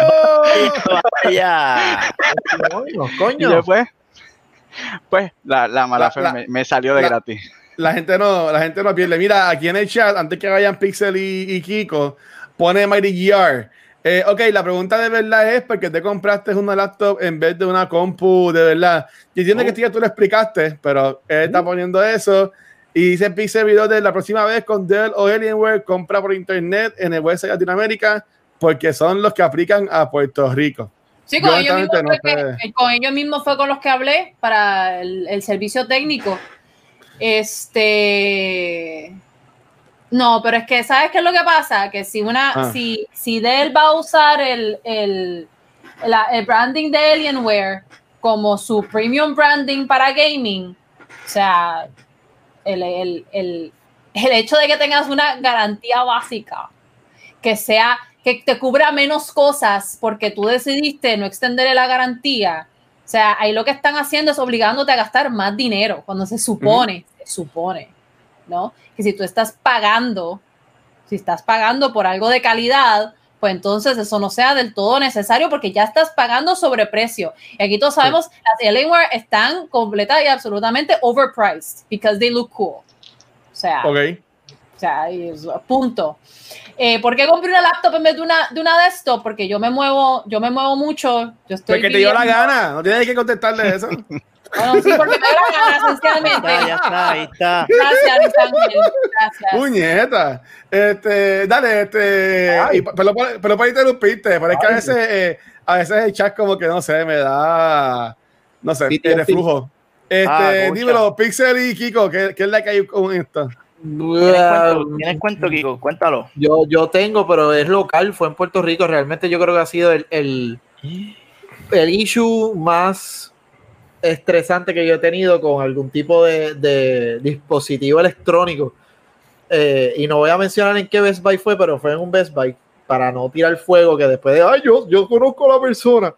S3: Oh.
S2: Vaya.
S4: Coño,
S5: Y
S4: coño.
S5: después, pues la, la mala
S3: La-
S5: fe
S3: la-
S5: me, me salió de
S3: la-
S5: gratis.
S3: La gente no, la gente no pierde. Mira, aquí en el chat, antes que vayan Pixel y, y Kiko, pone Mighty GR. Eh, ok, la pregunta de verdad es porque te compraste una laptop en vez de una compu de verdad. Y entiendo que ya tú lo explicaste, pero él está poniendo eso. Y dice Pixel Video de la próxima vez con Dell o Alienware, compra por internet en el website de Latinoamérica, porque son los que aplican a Puerto Rico.
S1: Sí, con
S3: Yo
S1: ellos, mismos
S3: no
S1: que- con ellos mismos fue con los que hablé para el, el servicio técnico. Este. No, pero es que, ¿sabes qué es lo que pasa? Que si una,
S3: Ah.
S1: si, si Dell va a usar el, el, la- el branding de Alienware como su premium branding para gaming, o sea, el, el, el, el hecho de que tengas una garantía básica, que sea, que te cubra menos cosas porque tú decidiste no extenderle la garantía. O sea, ahí lo que están haciendo es obligándote a gastar más dinero cuando se supone, se supone, ¿no? Que si tú estás pagando, si estás pagando por algo de calidad, pues entonces eso no sea del todo necesario porque ya estás pagando sobreprecio. Y aquí todos sabemos, las Alienware están completa y absolutamente overpriced because they look cool. O sea,
S3: Ok.
S1: o sea, punto. Eh, ¿Por qué compré una laptop en vez de una, de una desktop? Porque yo me muevo, yo me muevo mucho. Yo estoy
S3: Porque te dio la
S1: viviendo-
S3: gana, no tienes que contestarle eso.
S1: Bueno, sí, porque me dio la gana, esencialmente.
S2: Ya, está, ahí está.
S1: Gracias, Ángel. Gracias.
S3: Puñeta. Este, dale, este.
S4: Ay.
S3: y- pero, pero, para interrumpirte, pero es que a veces, eh, a veces el chat como que no sé, me da. No sé,
S4: PTSD.
S3: el reflujo. Este,
S2: Ah,
S3: dímelo, Pixel y Kiko, ¿qué, qué es la que hay con esto?
S2: ¿Tienes cuento, ¿Tienes cuento, Kiko? Cuéntalo.
S4: Yo, yo tengo, pero es local, fue en Puerto Rico. Realmente yo creo que ha sido el, el, el issue más estresante que yo he tenido con algún tipo de, de dispositivo electrónico. Eh, y no voy a mencionar en qué Best Buy fue, pero fue en un Best Buy para no tirar fuego que después de, ay, yo, yo conozco a la persona.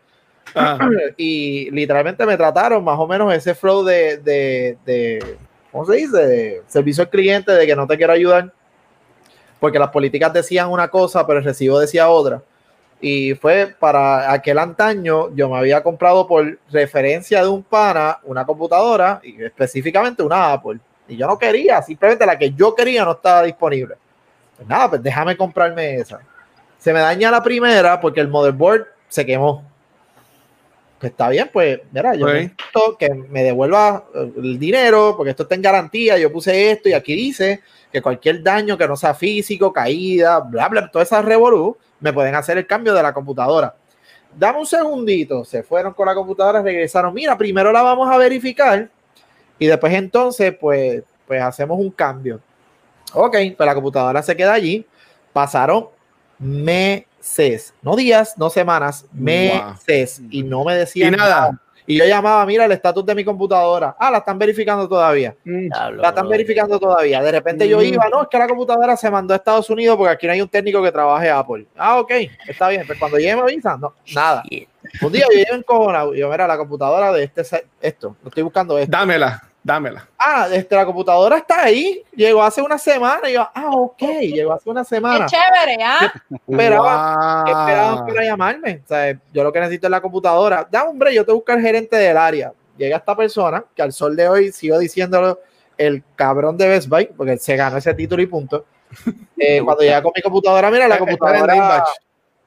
S3: Ah,
S4: y literalmente me trataron más o menos ese flow de, de, de ¿cómo se dice? De servicio al cliente, de que no te quiero ayudar, porque las políticas decían una cosa, pero el recibo decía otra. Y fue para aquel antaño, yo me había comprado por referencia de un pana una computadora, y específicamente una Apple. Y yo no quería, simplemente la que yo quería no estaba disponible. Pues nada, pues déjame comprarme esa. Se me daña la primera porque el motherboard se quemó. Pues está bien, pues mira, yo
S3: Ok.
S4: necesito que me devuelva eh, el dinero porque esto está en garantía. Yo puse esto y aquí dice que cualquier daño que no sea físico, caída, bla, bla, todas esas revolú, me pueden hacer el cambio de la computadora. Dame un segundito, se fueron con la computadora, regresaron. Mira, primero la vamos a verificar y después entonces, pues, pues hacemos un cambio. Ok, pues la computadora se queda allí. Pasaron meses, no días, no semanas, meses. Y no me decían
S3: Y nada.
S4: Y yo llamaba, mira el estatus de mi computadora. Ah, la están verificando todavía.
S2: Diablo,
S4: La están verificando todavía. De repente yo
S3: Mm.
S4: iba, no, es que la computadora se mandó a Estados Unidos porque aquí no hay un técnico que trabaje Apple. Ah, ok, está bien. Pero cuando llegue me avisan, no, nada. Un día yo llego en cojonado, y yo, mira, la computadora de este, esto, no estoy buscando esto.
S3: dámela, dámela.
S4: Ah, este, la computadora está ahí. Llegó hace una semana. Y yo, ah, ok, llegó hace una
S1: Qué
S4: semana.
S1: chévere, ¿ah?
S4: Esperaba- ¿Qué esperaban
S3: Wow.
S4: para llamarme? O sea, yo lo que necesito es la computadora. Da, hombre, yo te busco el gerente del área. Llega esta persona, que al sol de hoy sigo diciéndolo, el cabrón de Best Buy, porque se ganó ese título y punto. Eh, cuando llega con mi computadora, mira, la computadora.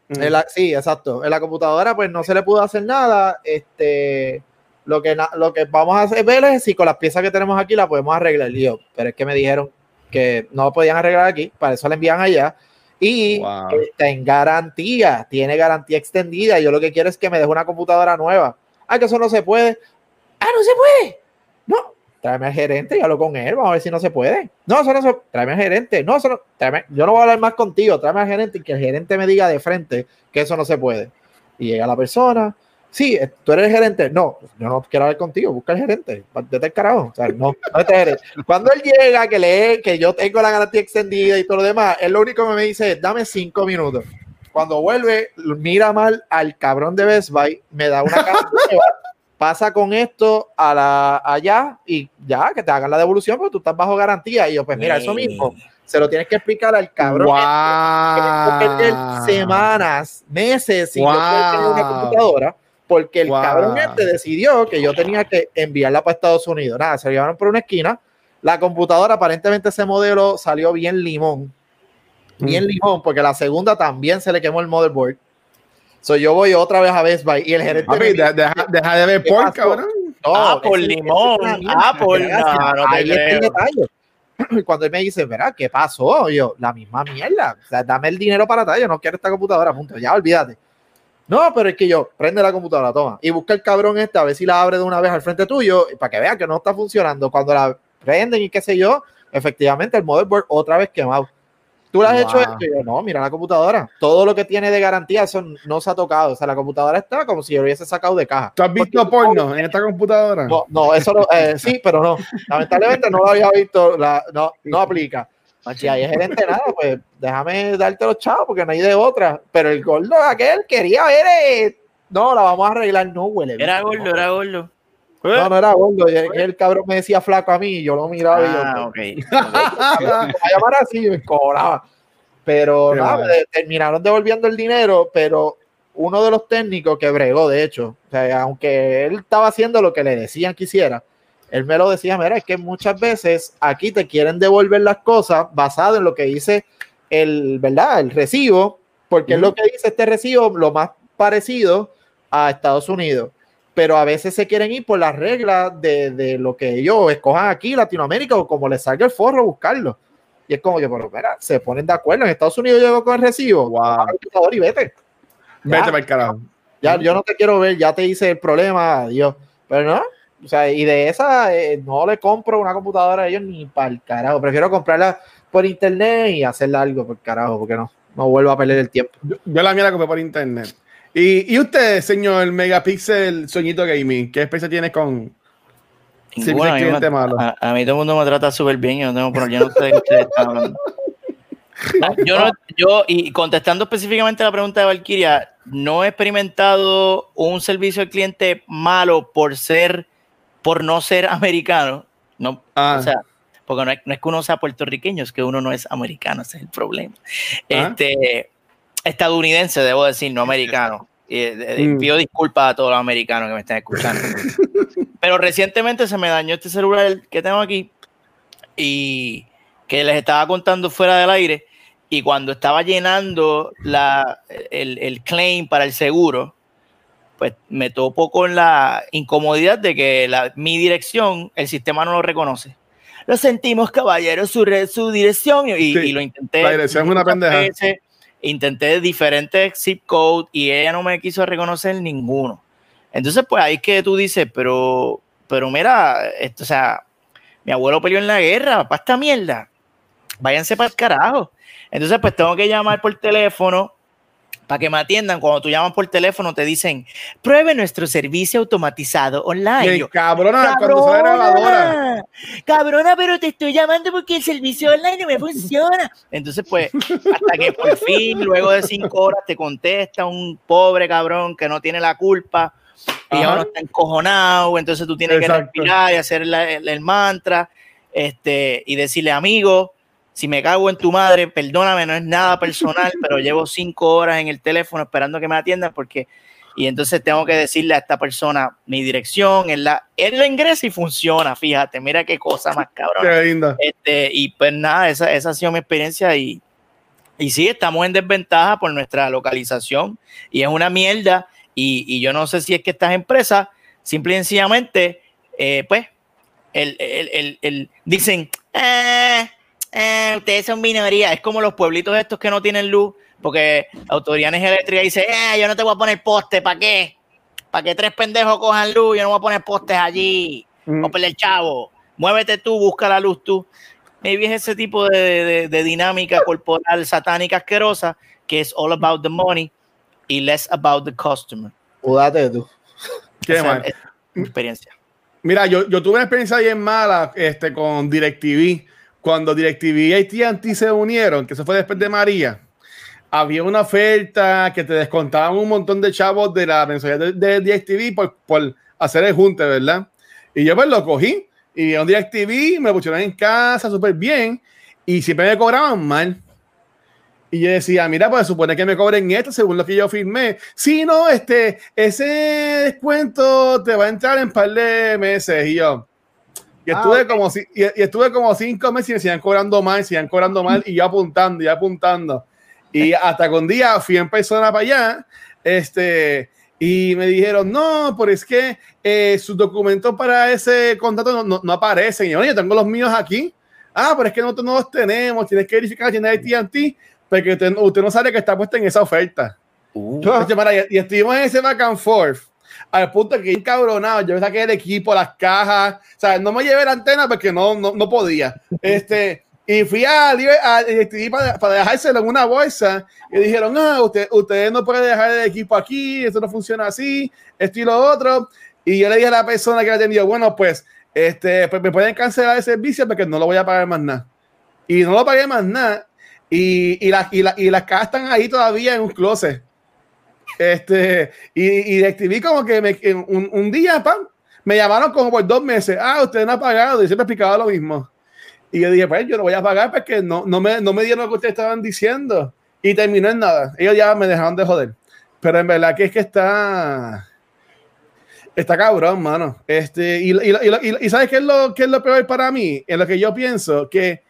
S4: En la- sí, exacto. En la computadora, pues no se le pudo hacer nada. Este, lo que, lo que vamos a hacer ver es si con las piezas que tenemos aquí la podemos arreglar. Y yo, pero es que me dijeron que no podían arreglar aquí, para eso la envían allá. Y
S3: Wow.
S4: está en garantía, tiene garantía extendida. Yo lo que quiero es que me deje una computadora nueva. Ah, que eso no se puede. Ah, no se puede. No, tráeme al gerente y hablo con él, vamos a ver si no se puede. No, eso no se tráeme al gerente. No, eso no, tráeme, yo no voy a hablar más contigo, tráeme al gerente y que el gerente me diga de frente que eso no se puede. Y llega la persona, sí, eh, tú eres el gerente. No, yo no quiero hablar contigo, busca al gerente, vete el carajo. O sea, no, no este gerente. Cuando él llega, que lee, que yo tengo la garantía extendida y todo lo demás, él lo único que me dice es, dame cinco minutos. Cuando vuelve, mira mal al cabrón de Best Buy, me da una cara pasa con esto a la, allá y ya, que te hagan la devolución porque tú estás bajo garantía. Y yo, pues mira, eso mismo, se lo tienes que explicar al cabrón.
S3: Wow.
S4: semanas, meses sin yo poder tener una computadora porque el
S3: Wow.
S4: cabrón este decidió que yo tenía que enviarla para Estados Unidos. Nada, se lo llevaron por una esquina. La computadora, aparentemente ese modelo salió bien limón. Bien
S3: Mm.
S4: limón, porque la segunda también se le quemó el motherboard. So yo voy otra vez a Best Buy y el gerente me
S3: Papi,
S4: dice,
S3: deja, deja de ver
S4: ¿Qué
S3: por, cabrón.
S4: no,
S2: Ah, por
S4: ese-
S2: limón.
S4: ese
S2: Ah, por- no, no
S4: Ahí está el detalle. Cuando él me dice, verá, ¿qué pasó? Yo, la misma mierda. O sea, dame el dinero para atrás, yo no quiero esta computadora, punto. Ya, olvídate. No, pero es que yo, prende la computadora, toma, y busca el cabrón este a ver si la abre de una vez al frente tuyo, para que vea que no está funcionando. Cuando la prenden y qué sé yo, efectivamente el motherboard otra vez quemado. ¿Tú le has hecho esto? Y yo, no, mira la computadora. Todo lo que tiene de garantía, eso no se ha tocado. O sea, la computadora está como si lo hubiese sacado de caja.
S3: ¿Tú has visto porno en esta computadora?
S4: No, no, eso no, eh, sí, pero no. Lamentablemente no lo había visto, la- no, no aplica. Si hay gerente nada, pues déjame darte los chavos porque no hay de otra. Pero el gordo aquel quería ver, eh, no, la vamos a arreglar, no huele.
S2: Era gordo,
S4: no.
S2: era gordo.
S4: No, no era gordo, y el, el cabrón me decía flaco a mí y yo lo miraba y yo,
S2: Ah, ok.
S4: me va a llamar así, me cobraba. Pero nada,
S3: mal.
S4: de- terminaron devolviendo el dinero, pero uno de los técnicos que bregó, de hecho, o sea, aunque él estaba haciendo lo que le decían que hiciera, él me lo decía, mira, es que muchas veces aquí te quieren devolver las cosas basado en lo que dice el, ¿verdad? El recibo, porque es lo que dice este recibo, lo más parecido a Estados Unidos. Pero a veces se quieren ir por las reglas de, de lo que ellos escojan aquí, Latinoamérica, o como les salga el forro buscarlo. Y es como que, pero mira, se ponen de acuerdo. En Estados Unidos llegó con el recibo.
S3: Wow.
S4: Y vete.
S3: Vete para el carajo.
S4: Ya, yo no te quiero ver, ya te hice el problema, adiós. Pero no, o sea, y de esa eh, no le compro una computadora a ellos ni para el carajo. Prefiero comprarla por internet y hacerla algo por carajo, porque no, no vuelvo a perder el tiempo.
S3: Yo, yo la mía la compré por internet. Y, y usted, señor Megapixel Soñito Gaming, ¿qué experiencia tienes con
S2: Ninguna,
S3: servicio
S2: a,
S3: al
S2: mí
S3: malo?
S2: a- a mí todo el mundo me trata súper bien. Yo no tengo problema. Yo no sé de qué ustedes están hablando. No, yo, no- yo, y contestando específicamente a la pregunta de Valkyria, no he experimentado un servicio al cliente malo por ser, por no ser americano. No,
S3: Ah.
S2: o sea, porque no es, no es que uno sea puertorriqueño, es que uno no es americano, ese es el problema.
S3: Ah.
S2: Este, estadounidense, debo decir, no americano. Y, eh, de-
S3: Mm.
S2: Pido disculpas a todos los americanos que me están escuchando. Pero recientemente se me dañó este celular que tengo aquí y que les estaba contando fuera del aire. Y cuando estaba llenando la, el, el claim para el seguro, pues me topo con la incomodidad de que la, mi dirección, el sistema no lo reconoce. Lo sentimos, caballero, su, re- su dirección. Y,
S3: Sí,
S2: y lo intenté.
S3: la dirección es una pendeja.
S2: veces, Intenté diferentes zip codes y ella no me quiso reconocer ninguno. Entonces, pues ahí es que tú dices, pero, pero mira, esto, o sea, mi abuelo peleó en la guerra, para esta mierda. Váyanse para el carajo. Entonces, pues tengo que llamar por teléfono para que me atiendan. Cuando tú llamas por teléfono, te dicen, pruebe nuestro servicio automatizado online. Yo,
S3: cabrona, cuando sale grabadora.
S2: Cabrona, pero te estoy llamando porque el servicio online no me funciona. Entonces, pues, hasta que por fin, luego de cinco horas, te contesta un pobre cabrón que no tiene la culpa y
S3: Ajá.
S2: ahora está encojonado. Entonces tú tienes
S3: Exacto.
S2: que respirar y hacer la- el, el mantra este, y decirle, amigo, si me cago en tu madre, perdóname, no es nada personal, pero llevo cinco horas en el teléfono esperando que me atiendan porque y entonces tengo que decirle a esta persona mi dirección, él la, él la ingresa y funciona, fíjate, mira qué cosa más cabrón.
S3: Qué lindo.
S2: Este, y pues nada, esa, esa ha sido mi experiencia y, y sí, estamos en desventaja por nuestra localización y es una mierda y, y yo no sé si es que estas empresas simple y sencillamente, eh, pues, el, el- el- dicen, "Ah, ah, ustedes son minoría, es como los pueblitos estos que no tienen luz, porque autoridades eléctricas dice, "Ah, yo no te voy a poner poste, ¿para qué? Para que tres pendejos cojan luz, yo no voy a poner postes allí,
S3: Mm.
S2: o perder chavo. muévete tú, busca la luz tú. Maybe es ese tipo de, de- de dinámica corporal satánica asquerosa que es all about the money y less about the customer.
S4: Mudate tú.
S3: Qué
S2: Esa
S3: mal.
S2: es experiencia.
S3: Mira, yo, yo tuve una experiencia bien mala este, con DirecTV. Cuando DirecTV y AT&T se unieron, que eso fue después de María, había una oferta que te descontaban un montón de chavos de la mensualidad de, de DirecTV por, por hacer el junte, ¿verdad? Y yo pues lo cogí y en DirecTV me pusieron en casa súper bien y siempre me cobraban mal. Y yo decía, mira, pues supone que me cobren esto según lo que yo firmé. Sí, no, este, ese descuento te va a entrar en un par de meses. Y yo, y
S4: Ah,
S3: estuve,
S4: ok.
S3: como, si- y, estuve como cinco meses y me siguen cobrando mal, siguen cobrando mal, y yo apuntando, y apuntando. Y hasta que un día fui en persona para allá, este, y me dijeron, no, pero es que eh, sus documentos para ese contrato no, no, no aparecen. Y yo, "Oye, yo tengo los míos aquí. Ah, pero es que nosotros no los tenemos, tienes que verificar la tienda de AT&T, porque usted, usted no sabe que está puesta en esa oferta. Entonces, mira, y, y estuvimos en ese back and forth al punto que encabronado, yo saqué el equipo, las cajas, o sea, no me llevé la antena porque no, no, no podía. Este, y fui a, a DirecTV para, para dejárselo en una bolsa y dijeron, ah, usted, usted no puede dejar el equipo aquí, esto no funciona así, esto y lo otro. Y yo le dije a la persona que me atendió, bueno, pues, este, pues me pueden cancelar el servicio porque no lo voy a pagar más nada. Y no lo pagué más nada. Y, y, las- y, la- y las cajas están ahí todavía en un closet. Este, y, y DirecTV como que me, un, un día, pam, me llamaron como por dos meses. Ah, usted no ha pagado. Y siempre explicaba lo mismo. Y yo dije, pues yo no voy a pagar porque no, no, me, no me dieron lo que ustedes estaban diciendo. Y terminó en nada. Ellos ya me dejaron de joder. Pero en verdad que es que está... Está cabrón, mano. Este, y, y, y- y ¿sabes qué es, lo, qué es lo peor para mí? En lo que yo pienso, que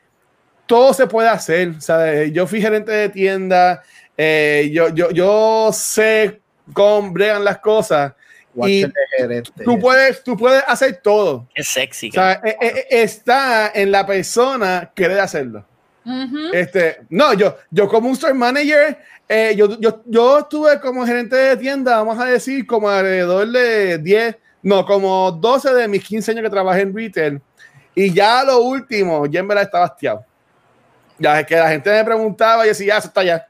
S3: todo se puede hacer. ¿sabes? Yo fui gerente de tienda, eh, yo, yo, yo sé cómo bregan las cosas. Y
S4: gerente.
S3: tú puedes, tú puedes hacer todo.
S2: Es sexy.
S3: O sea, eh, eh, está en la persona querer hacerlo.
S1: Ujú.
S3: Este, no, yo, yo como un store manager, eh, yo, yo, yo estuve como gerente de tienda, vamos a decir, como alrededor de 10, no, como 12 de mis 15 años que trabajé en retail. Y ya lo último, ya en verdad estaba hastiado. Ya es que la gente me preguntaba y decía, ya, eso está ya.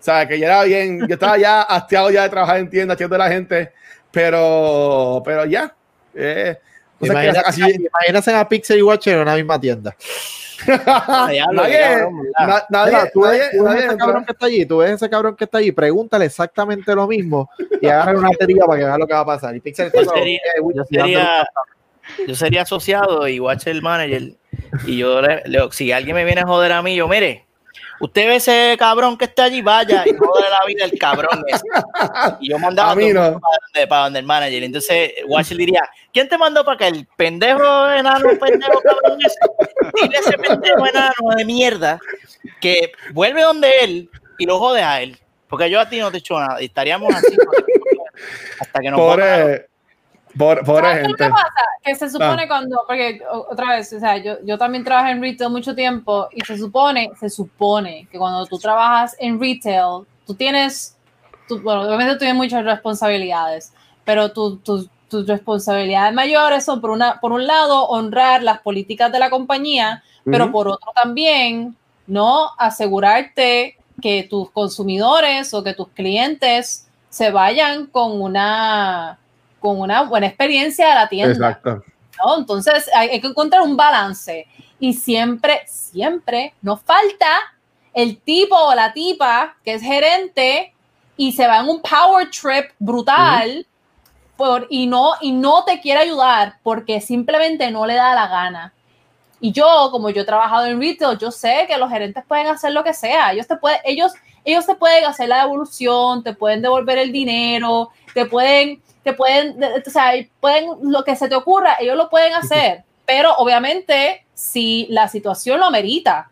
S3: O sea, que ya era bien, yo estaba ya hastiado ya de trabajar en tienda, haciendo de la gente, pero, pero ya. Eh, o sea, que
S4: Imagínate,
S3: así-
S4: imagínense a Pixel y Watcher en una misma tienda.
S3: nadie, nadie,
S4: tú ves, tú ese cabrón que está allí, tú ves ese cabrón que está allí, pregúntale exactamente lo mismo y agarra una teoría para que vea lo que va a pasar. Y Pixel está
S2: Yo sería,
S4: "Eh, uy,
S2: yo sería- yo sería asociado y watch el manager. Y yo, le, le- si alguien me viene a joder a mí, yo, mire, usted ve ese cabrón que está allí, vaya y jode la vida el cabrón. ese". Y yo mandaba
S3: A mí no.
S2: para, donde, para donde el manager. Entonces, Watcher diría, ¿quién te mandó para que el pendejo enano, pendejo cabrón ese? Dile ese pendejo enano de mierda que vuelve donde él y lo jode a él. Porque yo a ti no te he hecho nada. Y estaríamos así hasta que nos
S3: Pobre, pobre, pobre
S1: ¿Sabes qué es lo que
S3: gente.
S1: pasa? Que se supone
S3: Ah.
S1: cuando, porque otra vez, o sea, yo, yo también trabajé en retail mucho tiempo y se supone, se supone que cuando tú trabajas en retail, tú tienes, tú, bueno, obviamente tú tienes muchas responsabilidades, pero tu- tu- tus responsabilidades mayores son, por, una, por un lado, honrar las políticas de la compañía, pero
S3: Ujú.
S1: por otro también, ¿no? Asegurarte que tus consumidores o que tus clientes se vayan con una, con una buena experiencia a la tienda.
S3: Exacto.
S1: ¿no? Entonces hay, que encontrar un balance y siempre, siempre nos falta el tipo o la tipa que es gerente y se va en un power trip brutal por, y, no, y no te quiere ayudar porque simplemente no le da la gana. Y yo, como yo he trabajado en retail, yo sé que los gerentes pueden hacer lo que sea. Ellos te, pueden, ellos, ellos te pueden hacer la devolución, te pueden devolver el dinero, te pueden, te pueden, de- o sea, pueden, lo que se te ocurra, ellos lo pueden hacer. Pero obviamente, si la situación lo amerita,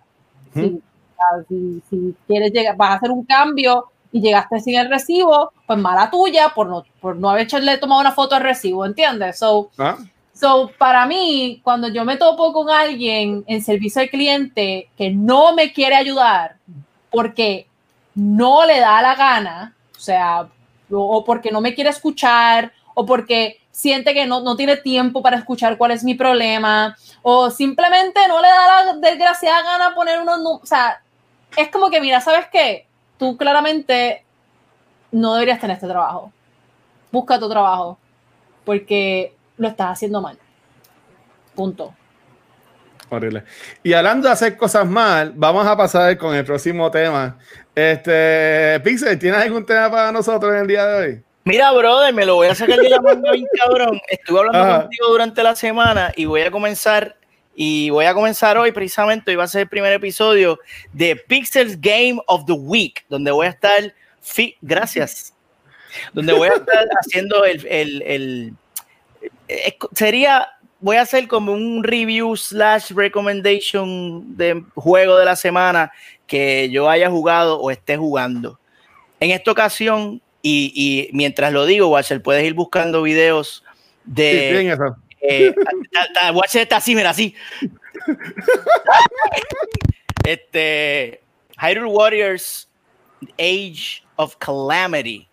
S1: si,
S3: Ujú.
S1: ah, si, si quieres llegar, vas a hacer un cambio y llegaste sin el recibo, pues mala tuya por no, por no haberle tomado una foto al recibo, ¿entiendes? So,
S3: ¿Ah?
S1: So, para mí, cuando yo me topo con alguien en servicio al cliente que no me quiere ayudar porque no le da la gana, o sea, o, porque no me quiere escuchar, o porque siente que no, no tiene tiempo para escuchar cuál es mi problema, o simplemente no le da la desgraciada gana poner unos O sea, es como que, mira, ¿sabes qué? Tú claramente no deberías tener este trabajo. Busca tu trabajo, porque lo estás haciendo mal. Punto.
S3: Horrible. Y hablando de hacer cosas mal, vamos a pasar con el próximo tema. Este, Pixel, ¿tienes algún tema para nosotros en el día de hoy?
S2: Mira, brother, me lo voy a sacar de la manga bien cabrón. Estuve hablando
S3: Ajá.
S2: contigo durante la semana y voy a comenzar y voy a comenzar hoy precisamente, hoy va a ser el primer episodio de Pixels Game of the Week, donde voy a estar, gracias, donde voy a estar haciendo el, el, el- sería, voy a hacer como un review slash recommendation de juego de la semana que yo haya jugado o esté jugando. En esta ocasión, y, y mientras lo digo, Watcher, puedes ir buscando videos de...
S3: Sí, bien eso.
S2: Eh, Watcher está así, mira, así. este, Hyrule Warriors Age of Calamity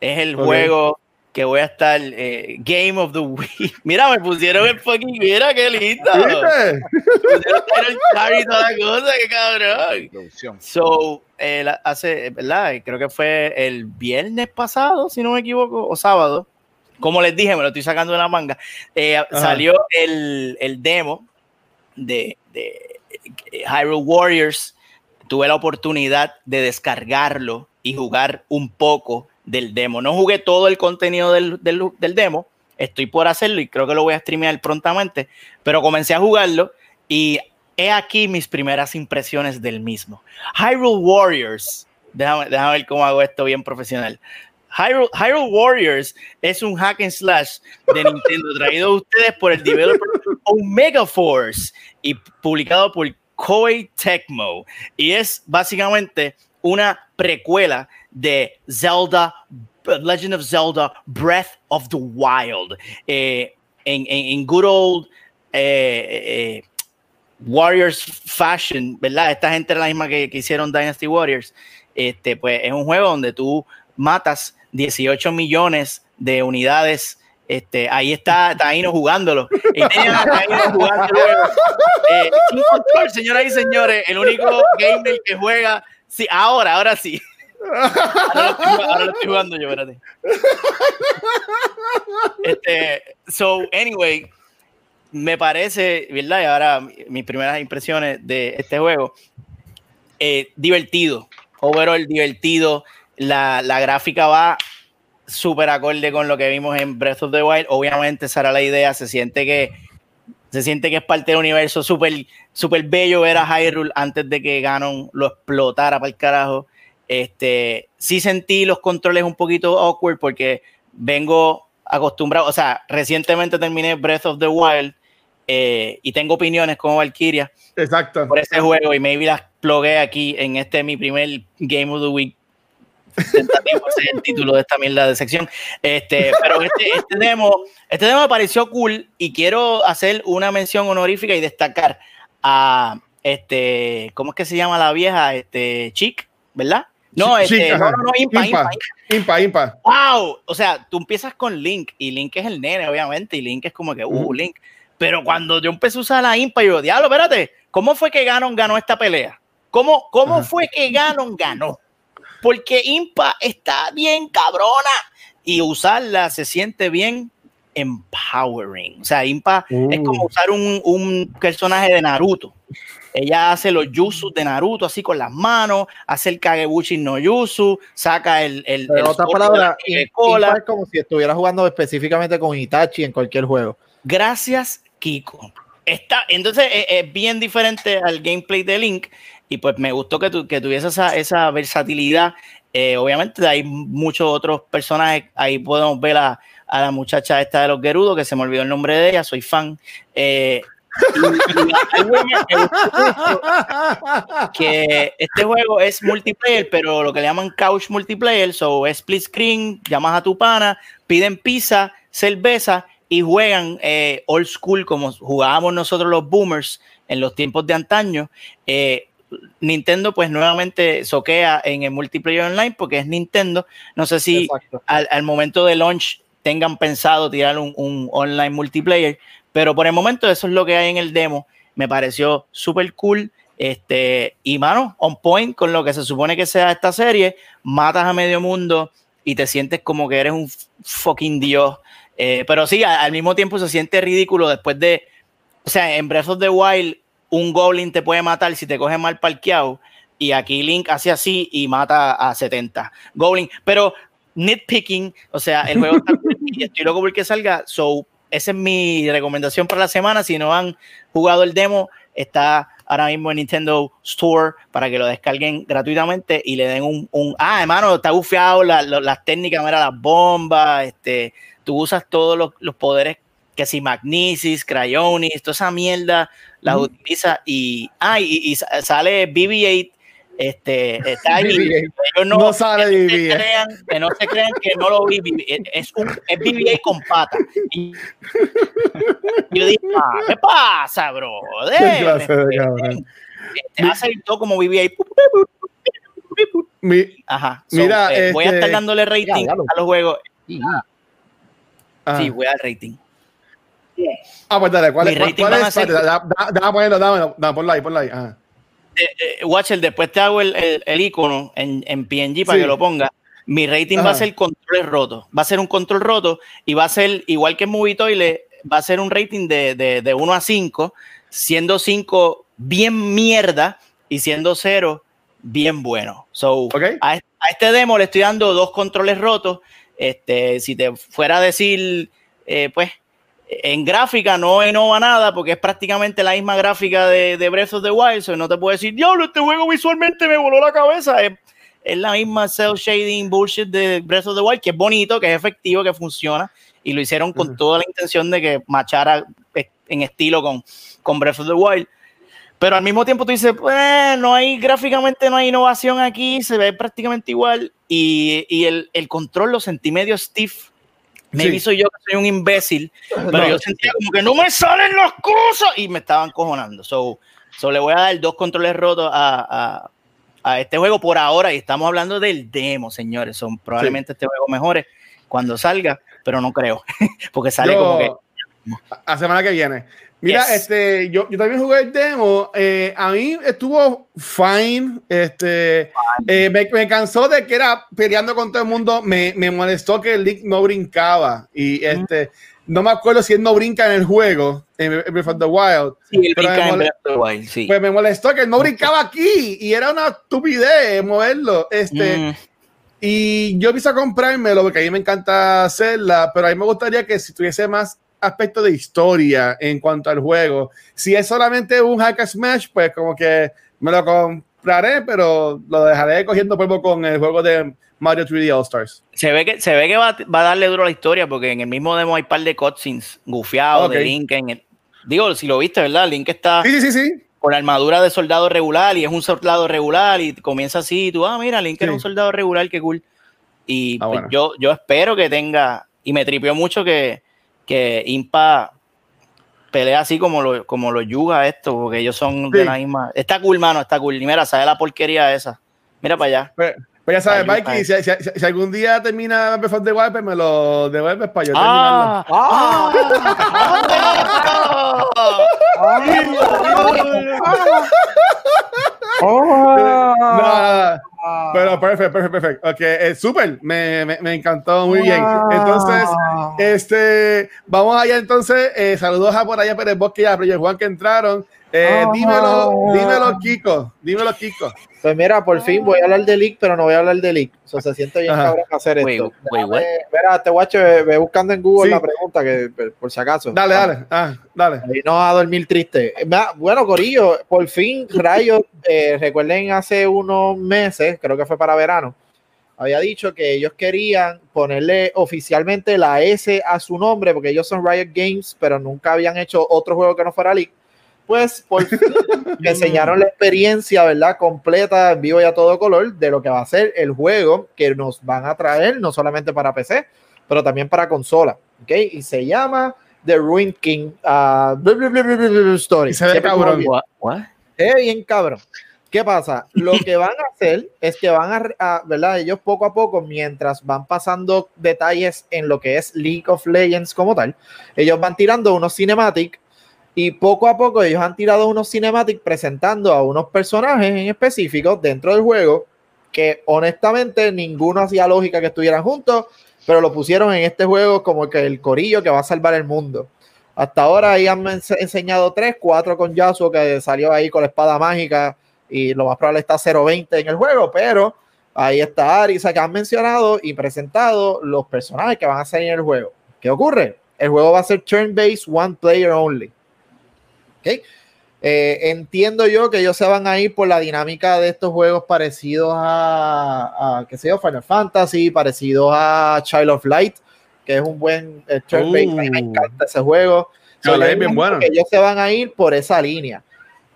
S2: es el juego que voy a estar eh, Game of the Week. Mira, me pusieron el fucking, mira qué lindo.
S3: ¿Viste?
S2: Pusieron el Charlie y toda la cosa, qué cabrón.
S4: Producción.
S2: So, eh, la- hace, ¿verdad? Creo que fue el viernes pasado, si no me equivoco, o sábado. Como les dije, me lo estoy sacando de la manga. eh, salió el, el demo de, de eh, Hyrule Warriors. Tuve la oportunidad de descargarlo y jugar un poco del demo. No jugué todo el contenido del, del- del demo. Estoy por hacerlo y creo que lo voy a streamear prontamente. Pero comencé a jugarlo y he aquí mis primeras impresiones del mismo. Hyrule Warriors. Déjame, déjame ver cómo hago esto bien profesional. Hyrule, Hyrule Warriors es un hack and slash de Nintendo traído a ustedes por el developer Omega Force y publicado por Koei Tecmo. Y es básicamente una precuela de Zelda, Legend of Zelda, Breath of the Wild. Eh, en, en, en good old eh, eh, Warriors Fashion, ¿verdad? Esta gente era la misma que, que hicieron Dynasty Warriors. Este, pues es un juego donde tú matas 18 millones de unidades. Este, ahí está Taino jugándolo. Y a Taino jugando luego. Eh, señoras y señores, el único gamer que juega. Sí, ahora, ahora sí. Ahora lo estoy, jugando yo, espérate. Este, so, anyway, me parece, ¿verdad? Y ahora mi- mis primeras impresiones de este juego. eh, divertido, overall divertido. La, la gráfica va súper acorde con lo que vimos en Breath of the Wild. Obviamente, esa era la idea. Se siente que se siente que es parte del universo súper súper bello ver a Hyrule antes de que Ganon lo explotara para el carajo. Este, sí sentí los controles un poquito awkward porque vengo acostumbrado, o sea, recientemente terminé Breath of the Wild eh, y tengo opiniones como Valkyria
S3: Exacto.
S2: por ese juego y maybe las plugué aquí en este mi primer Game of the Week. Tentativo, ese es el título de esta mierda de sección. Este, pero este, este demo, este demo me pareció cool y quiero hacer una mención honorífica y destacar a este, ¿cómo es que se llama la vieja? Este, Chic, ¿verdad? No,
S3: Chic,
S2: este,
S3: ajá.
S2: no, no, no, Impa,
S3: Impa.
S2: Impa,
S3: Impa,
S2: wow, o sea, tú empiezas con Link y Link es el nene, obviamente, y Link es como que, uh,
S3: Ujú.
S2: Link. Pero cuando yo empecé a usar la Impa, yo, diablo, espérate, ¿cómo fue que Ganon ganó esta pelea? ¿Cómo, cómo
S3: Ajá.
S2: fue que Ganon ganó? Porque Impa está bien cabrona y usarla se siente bien empowering. O sea, Impa es
S3: Uh.
S2: como usar un, un personaje de Naruto. Ella hace los jutsus de Naruto así con las manos, hace el Kagebushi no jutsu, saca el. el,
S4: Pero
S2: el cola.
S4: Impa es como si estuviera jugando específicamente con Itachi en cualquier juego.
S2: Gracias, Kiko. Está, entonces es, es bien diferente al gameplay de Link y pues me gustó que, tu, que tuviese esa, esa versatilidad. Eh, obviamente hay muchos otros personajes, ahí podemos ver a, a la muchacha esta de los Gerudos, que se me olvidó el nombre de ella, soy fan. Eh, que este juego es multiplayer, pero lo que le llaman couch multiplayer, so split screen, llamas a tu pana, piden pizza, cerveza y juegan eh, old school como jugábamos nosotros los boomers en los tiempos de antaño. Nintendo pues nuevamente soquea en el multiplayer online porque es Nintendo. No sé si al, al momento de launch tengan pensado tirar un, un online multiplayer, pero por el momento eso es lo que hay en el demo. Me pareció súper cool. Este, y mano, on point con lo que se supone que sea esta serie, matas a medio mundo y te sientes como que eres un fucking dios. Eh, pero sí, a- al mismo tiempo se siente ridículo después de, o sea, en Breath of the Wild, un goblin te puede matar si te coge mal parqueado. Y aquí Link hace así y mata a 70 goblin. Pero nitpicking, o sea, el juego está y estoy loco porque salga. So, esa es mi recomendación para la semana. Si no han jugado el demo, está ahora mismo en Nintendo Store para que lo descarguen gratuitamente y le den un. un ah, hermano, está bufeado la- la- las técnicas, mira, las bombas, este, tú usas todos los, los poderes que si Magnesis, Cryonis, toda esa mierda las utiliza y, ah, y, y sa- sale BB-8, este, está ahí.
S4: BB-8.
S2: Ellos no,
S3: No sale
S2: que no se
S3: BB-8.
S2: crean, que no se crean que no lo vi, BB-8, es un es BB-8 con pata. Y yo dije, ah, ¿qué pasa, bro?
S3: Qué clase de cabrón.
S2: Te va a salir todo como BB-8.
S3: Mi-
S2: Ajá. So,
S3: Mira,
S2: eh, voy a
S3: este-
S2: estar dándole rating
S4: Ya, ya lo-
S2: a los juegos.
S3: ah.
S2: Sí, voy al rating.
S3: Ah, pues dale, ¿cuál? ¿Cuál,
S2: rating
S3: cuál es?
S2: ser-
S3: Espérate, da- da- Déjame ponerlo, dámelo, da, ponlo ahí, ponlo ahí. Ajá.
S2: Eh, eh, Watcher, después te hago el, el, el icono en, en PNG para
S3: Sí.
S2: que lo ponga. Mi rating va a ser controles rotos. Va a ser un control roto y va a ser, igual que en Movie Toilet, va a ser un rating de, de, de 1 a 5, siendo 5 bien mierda y siendo 0 bien bueno. So, a este demo le estoy dando dos controles rotos. Este, si te fuera a decir, eh, pues, en gráfica no innova nada porque es prácticamente la misma gráfica de, de Breath of the Wild. So no te puedo decir, diablo, este juego visualmente me voló la cabeza. Es, es la misma cel shading bullshit de Breath of the Wild, que es bonito, que es efectivo, que funciona. Y lo hicieron con toda la intención de que machara eh, en estilo con, con Breath of the Wild. Pero al mismo tiempo tú dices, pues no hay gráficamente, no hay innovación aquí, se ve prácticamente igual. Y, y el, el control lo sentí medio stiff. Me
S3: Sí.
S2: hizo yo que soy un imbécil, pero
S4: No,
S2: yo sentía como que no me salen las cosas y me estaban cojonando. So, so le voy a dar dos controles rotos a, a, a este juego por ahora y estamos hablando del demo, señores. Son probablemente este juego mejore cuando salga, pero no creo, porque sale
S3: Yo-
S2: como que
S3: a la semana que viene. Mira,
S2: Yes.
S3: este, yo, yo también jugué el demo. eh, a mí estuvo fine. Este, eh, me, me cansó de que era peleando con todo el mundo. Me, me molestó que el Link no brincaba. Y este, no me acuerdo si él no brinca en el juego, en Breath of the Wild.
S2: sí, brinca en Breath of the Wild, sí.
S3: Pues me molestó que él no brincaba aquí. Y era una estupidez moverlo. Este,
S2: Mm,
S3: y yo empiezo a comprármelo porque a mí me encanta hacerla, pero a mí me gustaría que si tuviese más aspecto de historia en cuanto al juego. Si es solamente un hack and smash, pues como que me lo compraré, pero lo dejaré cogiendo polvo con el juego de Mario 3D All Stars.
S2: se ve que, se ve que va, va a darle duro a la historia porque en el mismo demo hay un par de cutscenes gufiados
S3: Ok.
S2: de Link en el. Digo, si lo viste, ¿verdad? Link está
S3: Sí, sí, sí,
S2: con la armadura de soldado regular y es un soldado regular y comienza así y tú, ah, mira, Link era un soldado regular, qué cool. Y
S3: Ah,
S2: pues,
S3: bueno.
S2: yo, yo espero que tenga, y me tripió mucho que, que Impa pelea así como lo, como lo yuga esto, porque ellos son de la misma. Está cool, mano, está cool. Y mira, sabe la porquería esa. Mira para allá.
S3: Pues, pues ya sabes, Mikey, si, si- si- si algún día termina of the Wild, pues me lo devuelves para yo terminarlo.
S2: Ah,
S3: No, pero perfecto, perfecto, perfecto. Ok, eh, súper, me, me, me encantó muy bien. Entonces, este, vamos allá entonces. eh, saludos a por allá Pérez Bosque y a Player Juan que entraron. Eh, dímelo, dímelo, Kiko. Dímelo, Kiko.
S4: Pues mira, por fin voy a hablar de Leak, pero no voy a hablar de Leak. O sea, se siente bien cabrón hacer
S2: Wait,
S4: esto. Déjame- Mira, este guacho, ve, ve buscando en Google
S3: Sí.
S4: la pregunta, que por- si acaso.
S3: Dale, dale. Ah, dale.
S4: Y no a dormir triste. Va- Bueno, Corillo, por fin, Rayo, eh, recuerden hace unos meses, creo que fue para verano, había dicho que ellos querían ponerle oficialmente la S a su nombre, porque ellos son Riot Games, pero nunca habían hecho otro juego que no fuera League. Pues por fin me enseñaron la experiencia, ¿verdad? Completa, en vivo y a todo color, de lo que va a ser el juego que nos van a traer, no solamente para PC, pero también para consola. ¿Ok? Y se llama The Ruin King ah, blah, blah, blah, blah, blah, blah, Story.
S3: Se ve cabrón.
S4: Se ve bien cabrón. ¿Qué pasa? Lo que van a hacer es que van a, a, ¿verdad? Ellos poco a poco, mientras van pasando detalles en lo que es League of Legends como tal, ellos van tirando unos cinematics y poco a poco ellos han tirado unos cinematics presentando a unos personajes en específico dentro del juego que honestamente ninguno hacía lógica que estuvieran juntos, pero lo pusieron en este juego como que el corillo que va a salvar el mundo. Hasta ahora ahí han enseñado tres, cuatro con Yasuo que salió ahí con la espada mágica y lo más probable está 0.20 en el juego, pero ahí está Arisa que han mencionado y presentado los personajes que van a salir en el juego. ¿Qué ocurre? El juego va a ser turn-based, one player only. ¿Ok? Eh, entiendo yo que ellos se van a ir por la dinámica de estos juegos parecidos a, a qué sé yo, Final Fantasy, parecidos a Child of Light, que es un buen eh. Uh. me encanta ese juego.
S3: So, bien bueno.
S4: Ellos se van a ir por esa línea.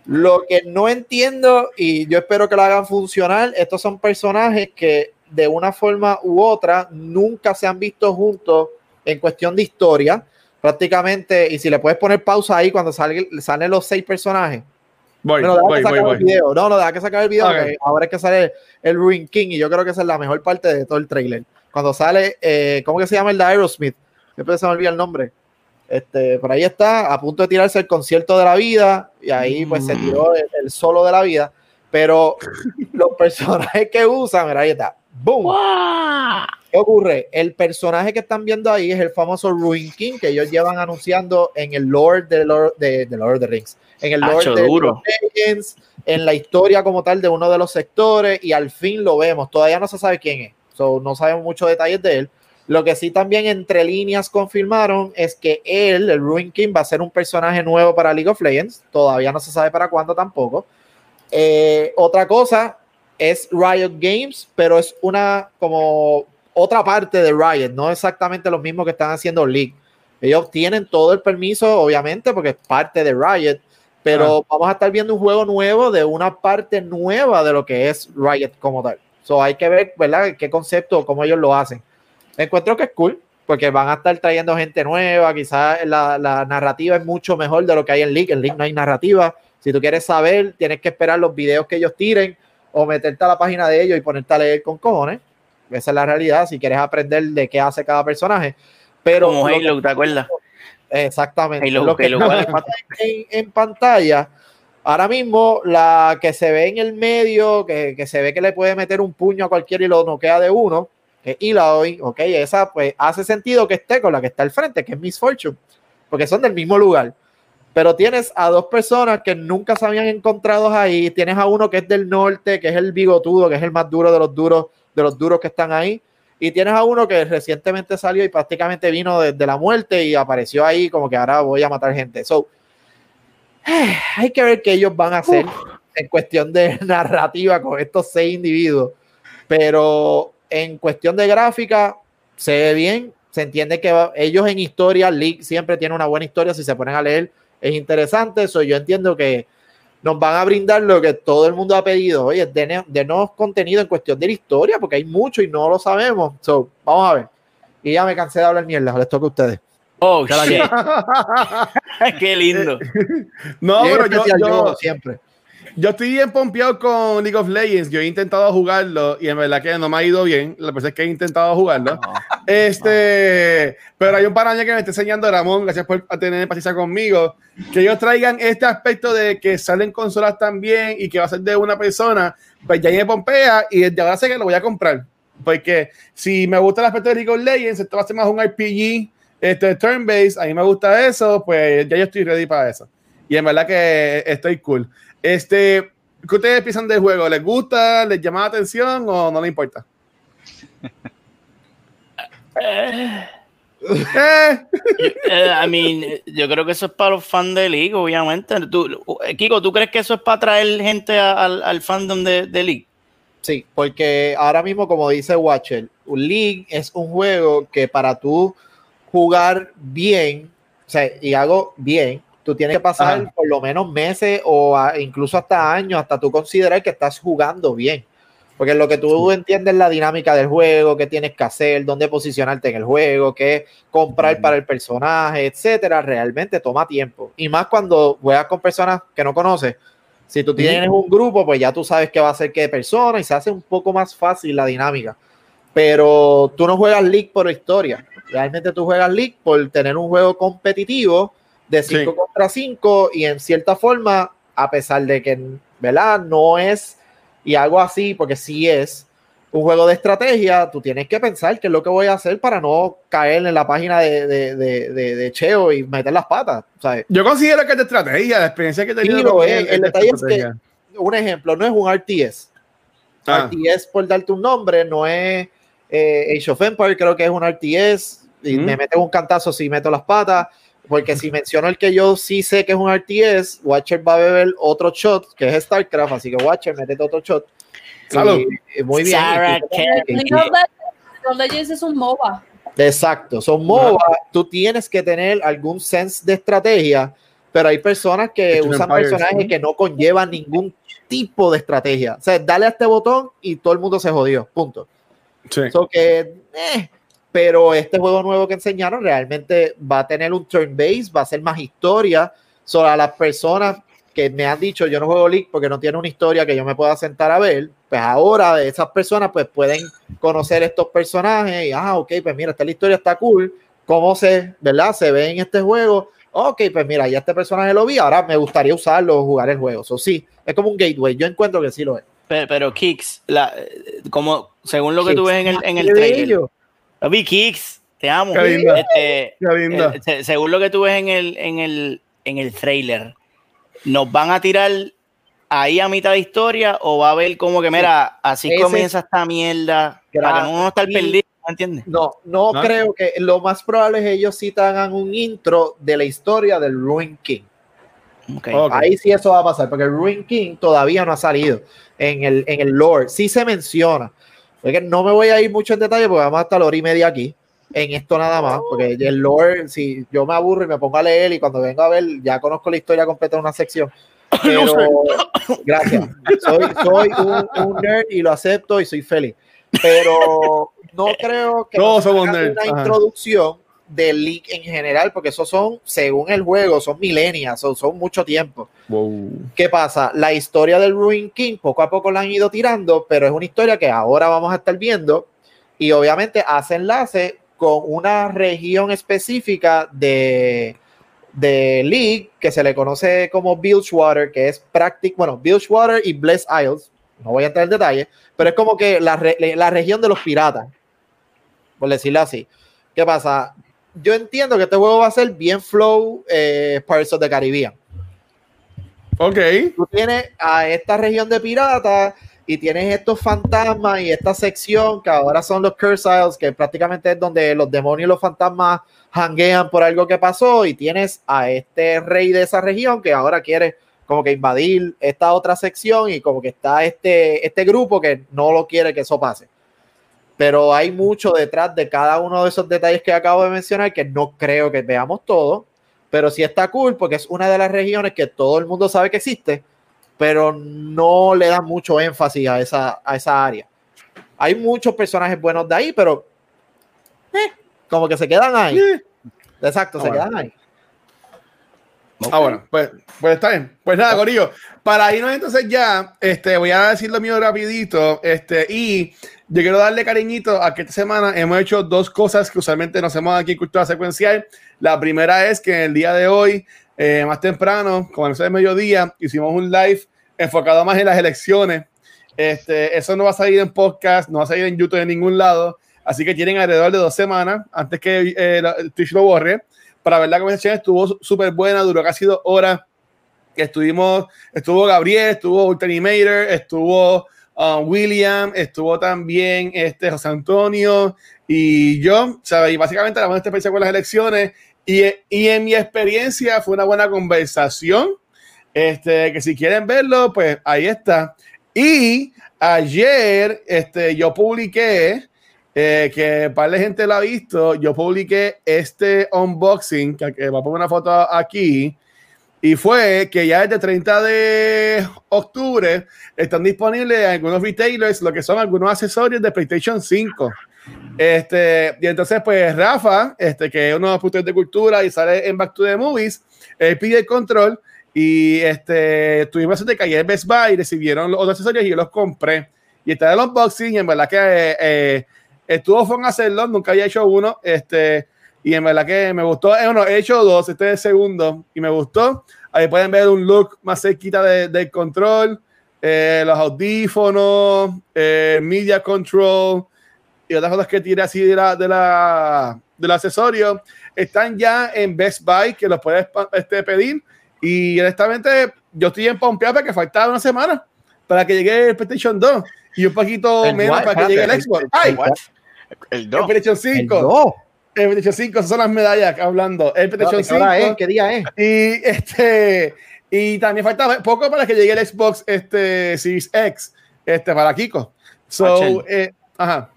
S4: Lo que no entiendo, y yo espero que lo hagan funcionar, estos son personajes que de una forma u otra nunca se han visto juntos en cuestión de historia. Prácticamente, y si le puedes poner pausa ahí cuando salen, salen los seis personajes.
S3: Voy,
S4: no,
S3: voy, voy, voy.
S4: Video. No, no, deja que sacar el video. Okay. ahora es que sale el Ruin King y yo creo que esa es la mejor parte de todo el trailer. Cuando sale, eh, ¿cómo que se llama el de Aerosmith? Siempre se me olvida el nombre. Este, por ahí está, a punto de tirarse el concierto de la vida, y ahí pues se tiró el, el solo de la vida, pero los personajes que usan, mira, ahí está, ¡boom!
S2: ¡Wow!
S4: ¿Qué ocurre? El personaje que están viendo ahí es el famoso Ruin King, que ellos llevan anunciando en el Lord de Lord de, de Lord of the Rings, en el Lord de
S2: duro.
S4: Legends, en la historia como tal de uno de los sectores, y al fin lo vemos, todavía no se sabe quién es, so, no sabemos muchos detalles de él, lo que sí también entre líneas confirmaron es que él, el Ruin King, va a ser un personaje nuevo para League of Legends. Todavía no se sabe para cuándo tampoco. Eh, otra cosa es Riot Games, pero es una como otra parte de Riot, no exactamente lo mismo que están haciendo League. Ellos tienen todo el permiso, obviamente, porque es parte de Riot, pero ah. vamos a estar viendo un juego nuevo de una parte nueva de lo que es Riot como tal. So hay que ver, ¿verdad?, qué concepto, cómo ellos lo hacen encuentro que es cool porque van a estar trayendo gente nueva, quizás la, la, narrativa es mucho mejor de lo que hay en League, en League no hay narrativa, si tú quieres saber, tienes que esperar los videos que ellos tiren o meterte a la página de ellos y ponerte a leer con cojones, esa es la realidad, si quieres aprender de qué hace cada personaje, pero...
S2: Como Halo, que, ¿te acuerdas?
S4: Exactamente,
S2: Halo,
S4: lo que
S2: Halo,
S4: en, en pantalla, ahora mismo la que se ve en el medio, que, que se ve que le puede meter un puño a cualquiera y lo noquea de uno, que Eloy, ok, esa pues hace sentido que esté con la que está al frente, que es Miss Fortune, porque son del mismo lugar. Pero tienes a dos personas que nunca se habían encontrado ahí. Tienes a uno que es del norte, que es el bigotudo, que es el más duro de los duros, de los duros que están ahí. Y tienes a uno que recientemente salió y prácticamente vino desde de la muerte y apareció ahí como que ahora voy a matar gente. So, hay que ver qué ellos van a hacer Uf. en cuestión de narrativa con estos seis individuos. Pero en cuestión de gráfica, se ve bien. Se entiende que ellos en historia, League siempre tiene una buena historia. Si se ponen a leer, es interesante. Eso yo entiendo que nos van a brindar lo que todo el mundo ha pedido. Oye, denos de contenido en cuestión de la historia, porque hay mucho y no lo sabemos. So, vamos a ver. Y ya me cansé de hablar mierda. Les toca a ustedes.
S2: Oh, shit. Qué lindo.
S3: no, pero yo, yo,
S4: yo siempre
S3: yo estoy bien pompeado con League of Legends. Yo he intentado jugarlo y en verdad que no me ha ido bien. La verdad es que he intentado jugarlo. No, este, no. pero hay un paraña que me está enseñando Ramón, gracias por tener paciencia conmigo, que ellos traigan este aspecto de que salen consolas también y que va a ser de una persona, pues ya me pompea y desde ahora sé que lo voy a comprar. Porque si me gusta el aspecto de League of Legends, esto va a ser más un RPG, este turn-based, a mí me gusta eso, pues ya yo estoy ready para eso. Y en verdad que estoy cool. Este, ¿qué ustedes piensan del juego? ¿Les gusta? ¿Les llama la atención o no les importa?
S2: eh. I mean, yo creo que eso es para los fans de League, obviamente. ¿Tú, Kiko, ¿tú crees que eso es para traer gente al, al fandom de, de, League?
S4: Sí, porque ahora mismo, como dice Watcher, League es un juego que para tú jugar bien, o sea, y hago bien, tú tienes que pasar Ajá. por lo menos meses o a, incluso hasta años hasta tú considerar que estás jugando bien. Porque lo que tú sí. entiendes la dinámica del juego, qué tienes que hacer, dónde posicionarte en el juego, qué comprar para el personaje, etcétera, realmente toma tiempo. Y más cuando juegas con personas que no conoces. Si tú tienes un grupo, pues ya tú sabes qué va a ser qué persona y se hace un poco más fácil la dinámica. Pero tú no juegas League por historia. Realmente tú juegas League por tener un juego competitivo de 5
S3: Sí.
S4: contra 5 y en cierta forma, a pesar de que, ¿verdad? No es, y algo así, porque sí es un juego de estrategia, tú tienes que pensar qué es lo que voy a hacer para no caer en la página de, de, de, Cheo y meter las patas. ¿sabes?
S3: Yo considero que es de estrategia, la experiencia que he tenido.
S4: Sí, lo
S3: con
S4: es.
S3: él
S4: El
S3: de
S4: detalle es
S3: estrategia.
S4: Un ejemplo, no es un RTS.
S3: Ah.
S4: RTS, por darte un nombre, no es eh, Age of Empire, creo que es un RTS. Y
S3: Mm.
S4: me mete un cantazo si meto las patas. Porque si menciono el que yo sí sé que es un RTS, Watcher va a beber otro shot, que es StarCraft. Así que Watcher, métete otro shot.
S3: Salud.
S4: Y- muy bien.
S2: Sarah
S1: Legends- es un MOBA.
S4: Exacto, son MOBA, tú tienes que tener algún sense de estrategia, pero hay personas que
S3: of
S4: usan
S3: Empires,
S4: personajes
S3: ¿no?
S4: que no conllevan ningún tipo de estrategia. O sea, dale a este botón y todo el mundo se jodió, punto.
S3: Sí.
S4: So que, eh, pero este juego nuevo que enseñaron realmente va a tener un turn base, va a ser más historia. Sobre las personas que me han dicho yo no juego League porque no tiene una historia que yo me pueda sentar a ver, pues ahora esas personas pues pueden conocer estos personajes y, ah, ok, pues mira, esta la historia está cool, cómo se, ¿verdad? Se ve en este juego. Ok, pues mira, ya este personaje lo vi, ahora me gustaría usarlo o jugar el juego. Eso sí, es como un gateway. Yo encuentro que sí lo es.
S2: Pero, pero Kix, la, como según lo que tú
S4: Kicks.
S2: ves en el, en el trailer. Papi, Kix, te amo.
S3: Qué linda.
S2: Este,
S3: Qué linda.
S2: eh, se- según lo que tú ves en el, en el, en el trailer, ¿nos van a tirar ahí a mitad de historia o va a haber como que, mira, así
S4: Ese-
S2: comienza esta mierda para que no estar perdido, ¿me entiendes?
S4: No, no,
S3: ¿No?
S4: creo que lo más probable es ellos sí te hagan un intro de la historia del Ruin King. Ahí sí eso va a pasar, porque el Ruin King todavía no ha salido en el, en el lore. Sí se menciona. Porque no me voy a ir mucho en detalle porque vamos hasta la hora y media aquí. En esto nada más, porque el lore, si yo me aburro y me pongo a leer y cuando vengo a ver, ya conozco la historia completa de una sección. Pero, gracias. Soy, soy un, un nerd y lo acepto y soy feliz. Pero no creo que
S3: nerds,
S4: una
S3: ajá.
S4: introducción del League en general, porque esos son, según el juego, son milenias, son, son mucho tiempo.
S3: Wow.
S4: ¿Qué pasa? La historia del Ruin King poco a poco la han ido tirando, pero es una historia que ahora vamos a estar viendo y obviamente hace enlace con una región específica de, de League que se le conoce como Bilgewater, que es práctico, bueno, Bilgewater y Bless Isles, no voy a entrar en detalle, pero es como que la, la región de los piratas, por decirlo así. ¿Qué pasa? Yo entiendo que este juego va a ser bien flow eh, Pirates of the Caribbean
S3: Ok.
S4: tú tienes a esta región de piratas y tienes estos fantasmas y esta sección que ahora son los Curse Isles, que prácticamente es donde los demonios y los fantasmas hanguean por algo que pasó y tienes a este rey de esa región que ahora quiere como que invadir esta otra sección y como que está este, este grupo que no lo quiere que eso pase. Pero hay mucho detrás de cada uno de esos detalles que acabo de mencionar que no creo que veamos todo, pero sí está cool porque es una de las regiones que todo el mundo sabe que existe, pero no le da mucho énfasis a esa, a esa área. Hay muchos personajes buenos de ahí, pero eh, como que se quedan ahí.
S3: Eh.
S4: Exacto,
S3: Ah,
S4: se
S3: bueno.
S4: quedan ahí.
S3: Ah, bueno, pues, pues está bien. Pues nada, Corillo. Para irnos entonces ya, este, voy a decir lo mío rapidito. Este, y yo quiero darle cariñito a que esta semana hemos hecho dos cosas que usualmente no hacemos aquí en Cultura Secuencial. La primera es que el día de hoy, eh, más temprano, como de mediodía, hicimos un live enfocado más en las elecciones. Este, eso no va a salir en podcast, no va a salir en YouTube en ningún lado. Así que tienen alrededor de dos semanas antes que eh, el Twitch lo borre para ver la conversación estuvo súper buena, duró casi dos horas. Estuvimos, estuvo Gabriel, estuvo Ultimator, estuvo um, William, estuvo también este José Antonio y yo, ¿sabes? Y básicamente hablamos de experiencia con las elecciones y, y en mi experiencia fue una buena conversación. Este, que si quieren verlo, pues ahí está. Y ayer este, yo publiqué eh, que un par de gente lo ha visto. Yo publiqué este unboxing, que, que va a poner una foto aquí, y fue que ya desde 30 de octubre están disponibles algunos retailers lo que son algunos accesorios de PlayStation 5. Este, y entonces, pues Rafa, este, que es uno de los productores de cultura y sale en Back to the Movies, él pide el control Y este, tuvimos que ayer Best Buy recibieron los otros accesorios y yo los compré. Y está el unboxing, y en verdad que eh, eh, estuvo fun hacerlo, nunca había hecho uno. Este, y en verdad que me gustó. Eh, bueno, he hecho dos, este es el segundo, y me gustó. Ahí pueden ver un look más cerquita de- del control, eh, los audífonos, eh, media control y otras cosas que tiene así de la, de la, del accesorio. Están ya en Best Buy, que los puedes este, pedir. Y honestamente, yo estoy en pompeado porque faltaba una semana para que llegue el PlayStation 2 y un poquito menos para que llegue el Xbox. ¡Ay!
S5: El
S3: El
S5: 2.
S3: PlayStation
S4: El
S3: 5.
S4: dos.
S3: El PlayStation 5, esas son las medallas hablando. El PlayStation
S4: Espérate, ¿Qué hora
S3: 5.
S4: es? ¿Qué día es?
S3: Y este y también falta poco para que llegue el Xbox este Series X este para Kiko. So,
S2: Machel.
S3: eh, ajá.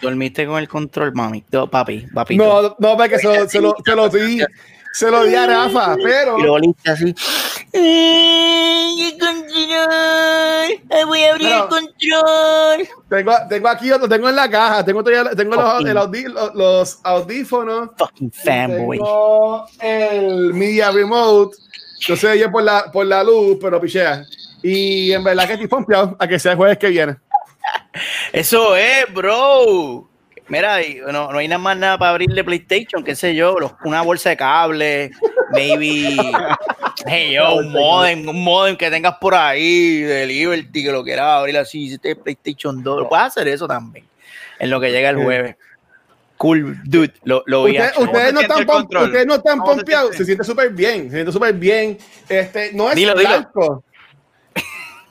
S2: Dormiste con el control, mami. No, papi, papito.
S3: No, no, porque se, se lo, se lo di, se lo di a Rafa, pero
S2: Y lo oliste así. ¡Ay, el control! Ay, Voy a abrir
S3: Pero-
S2: el control.
S3: tengo, tengo aquí otro, tengo en la caja, tengo, todavía- tengo los, el audí- los, los audífonos,
S2: Fucking fanboy.
S3: tengo el Media Remote, yo sé yo por la, por la luz, pero pichea. Y en verdad que estoy pompeado a que sea el jueves que viene.
S2: Eso es, bro. Mira, y no, no hay nada más nada para abrirle PlayStation, qué sé yo, los- una bolsa de cable, maybe, hey yo, un modem, un modem que tengas por ahí de Liberty, que lo quieras abrir así, si este es PlayStation 2, puedes hacer eso también, en lo que llega el jueves. Cool, dude, lo, lo vi.
S3: Usted-
S2: actually.
S3: ustedes, no están pom- ustedes no están
S5: ¿Cómo se
S3: pompeados,
S5: siente?
S3: se siente súper bien, se siente súper bien. Este, no es
S2: Dilo, dilo.
S3: blanco.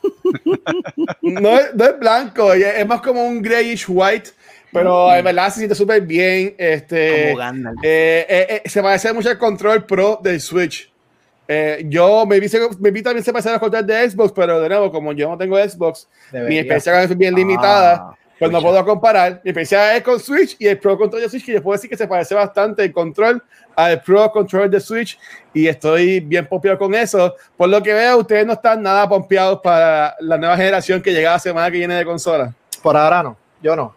S3: no, es, no es blanco, es más como un grayish white, pero en verdad se siente súper bien. Este,
S2: Como
S3: eh, eh, eh, se parece mucho al control pro del Switch. Eh, yo me vi, me vi también se parece al control de Xbox, pero de nuevo, como yo no tengo Xbox, mi
S4: Debería.
S3: experiencia es bien limitada.
S2: Ah,
S3: Pues no puedo comparar. Mi experiencia es con Switch y el Pro Control de Switch, que yo puedo decir que se parece bastante el control al Pro Control de Switch y estoy bien pompeado con eso. Por lo que veo, ustedes no están nada pompeados para la nueva generación que llega la semana que viene de consola.
S4: Por ahora no. Yo no.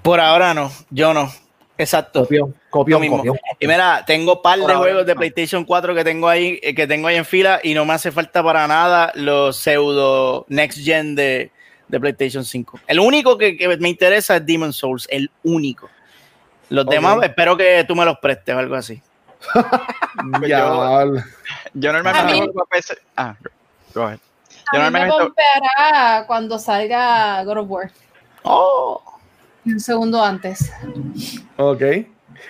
S2: Por ahora no, yo no. Exacto.
S4: Copión, copión,
S2: mismo.
S4: copión.
S2: Y mira, tengo par de
S4: Por ahora,
S2: juegos de
S4: no.
S2: PlayStation 4 que tengo ahí, eh, que tengo ahí en fila y no me hace falta para nada los pseudo next gen de, de PlayStation 5. El único que, que me interesa es Demon Souls, el único. Los demás espero que tú me los prestes o algo así.
S5: Pues
S3: Ya,
S5: yo- Yo
S1: A
S5: normalmente
S1: mí-
S5: juego PC. Ah, go ahead.
S1: A mí me
S5: normalmente,
S1: pompeará cuando salga God of War.
S2: Oh,
S1: Un segundo antes.
S3: ok.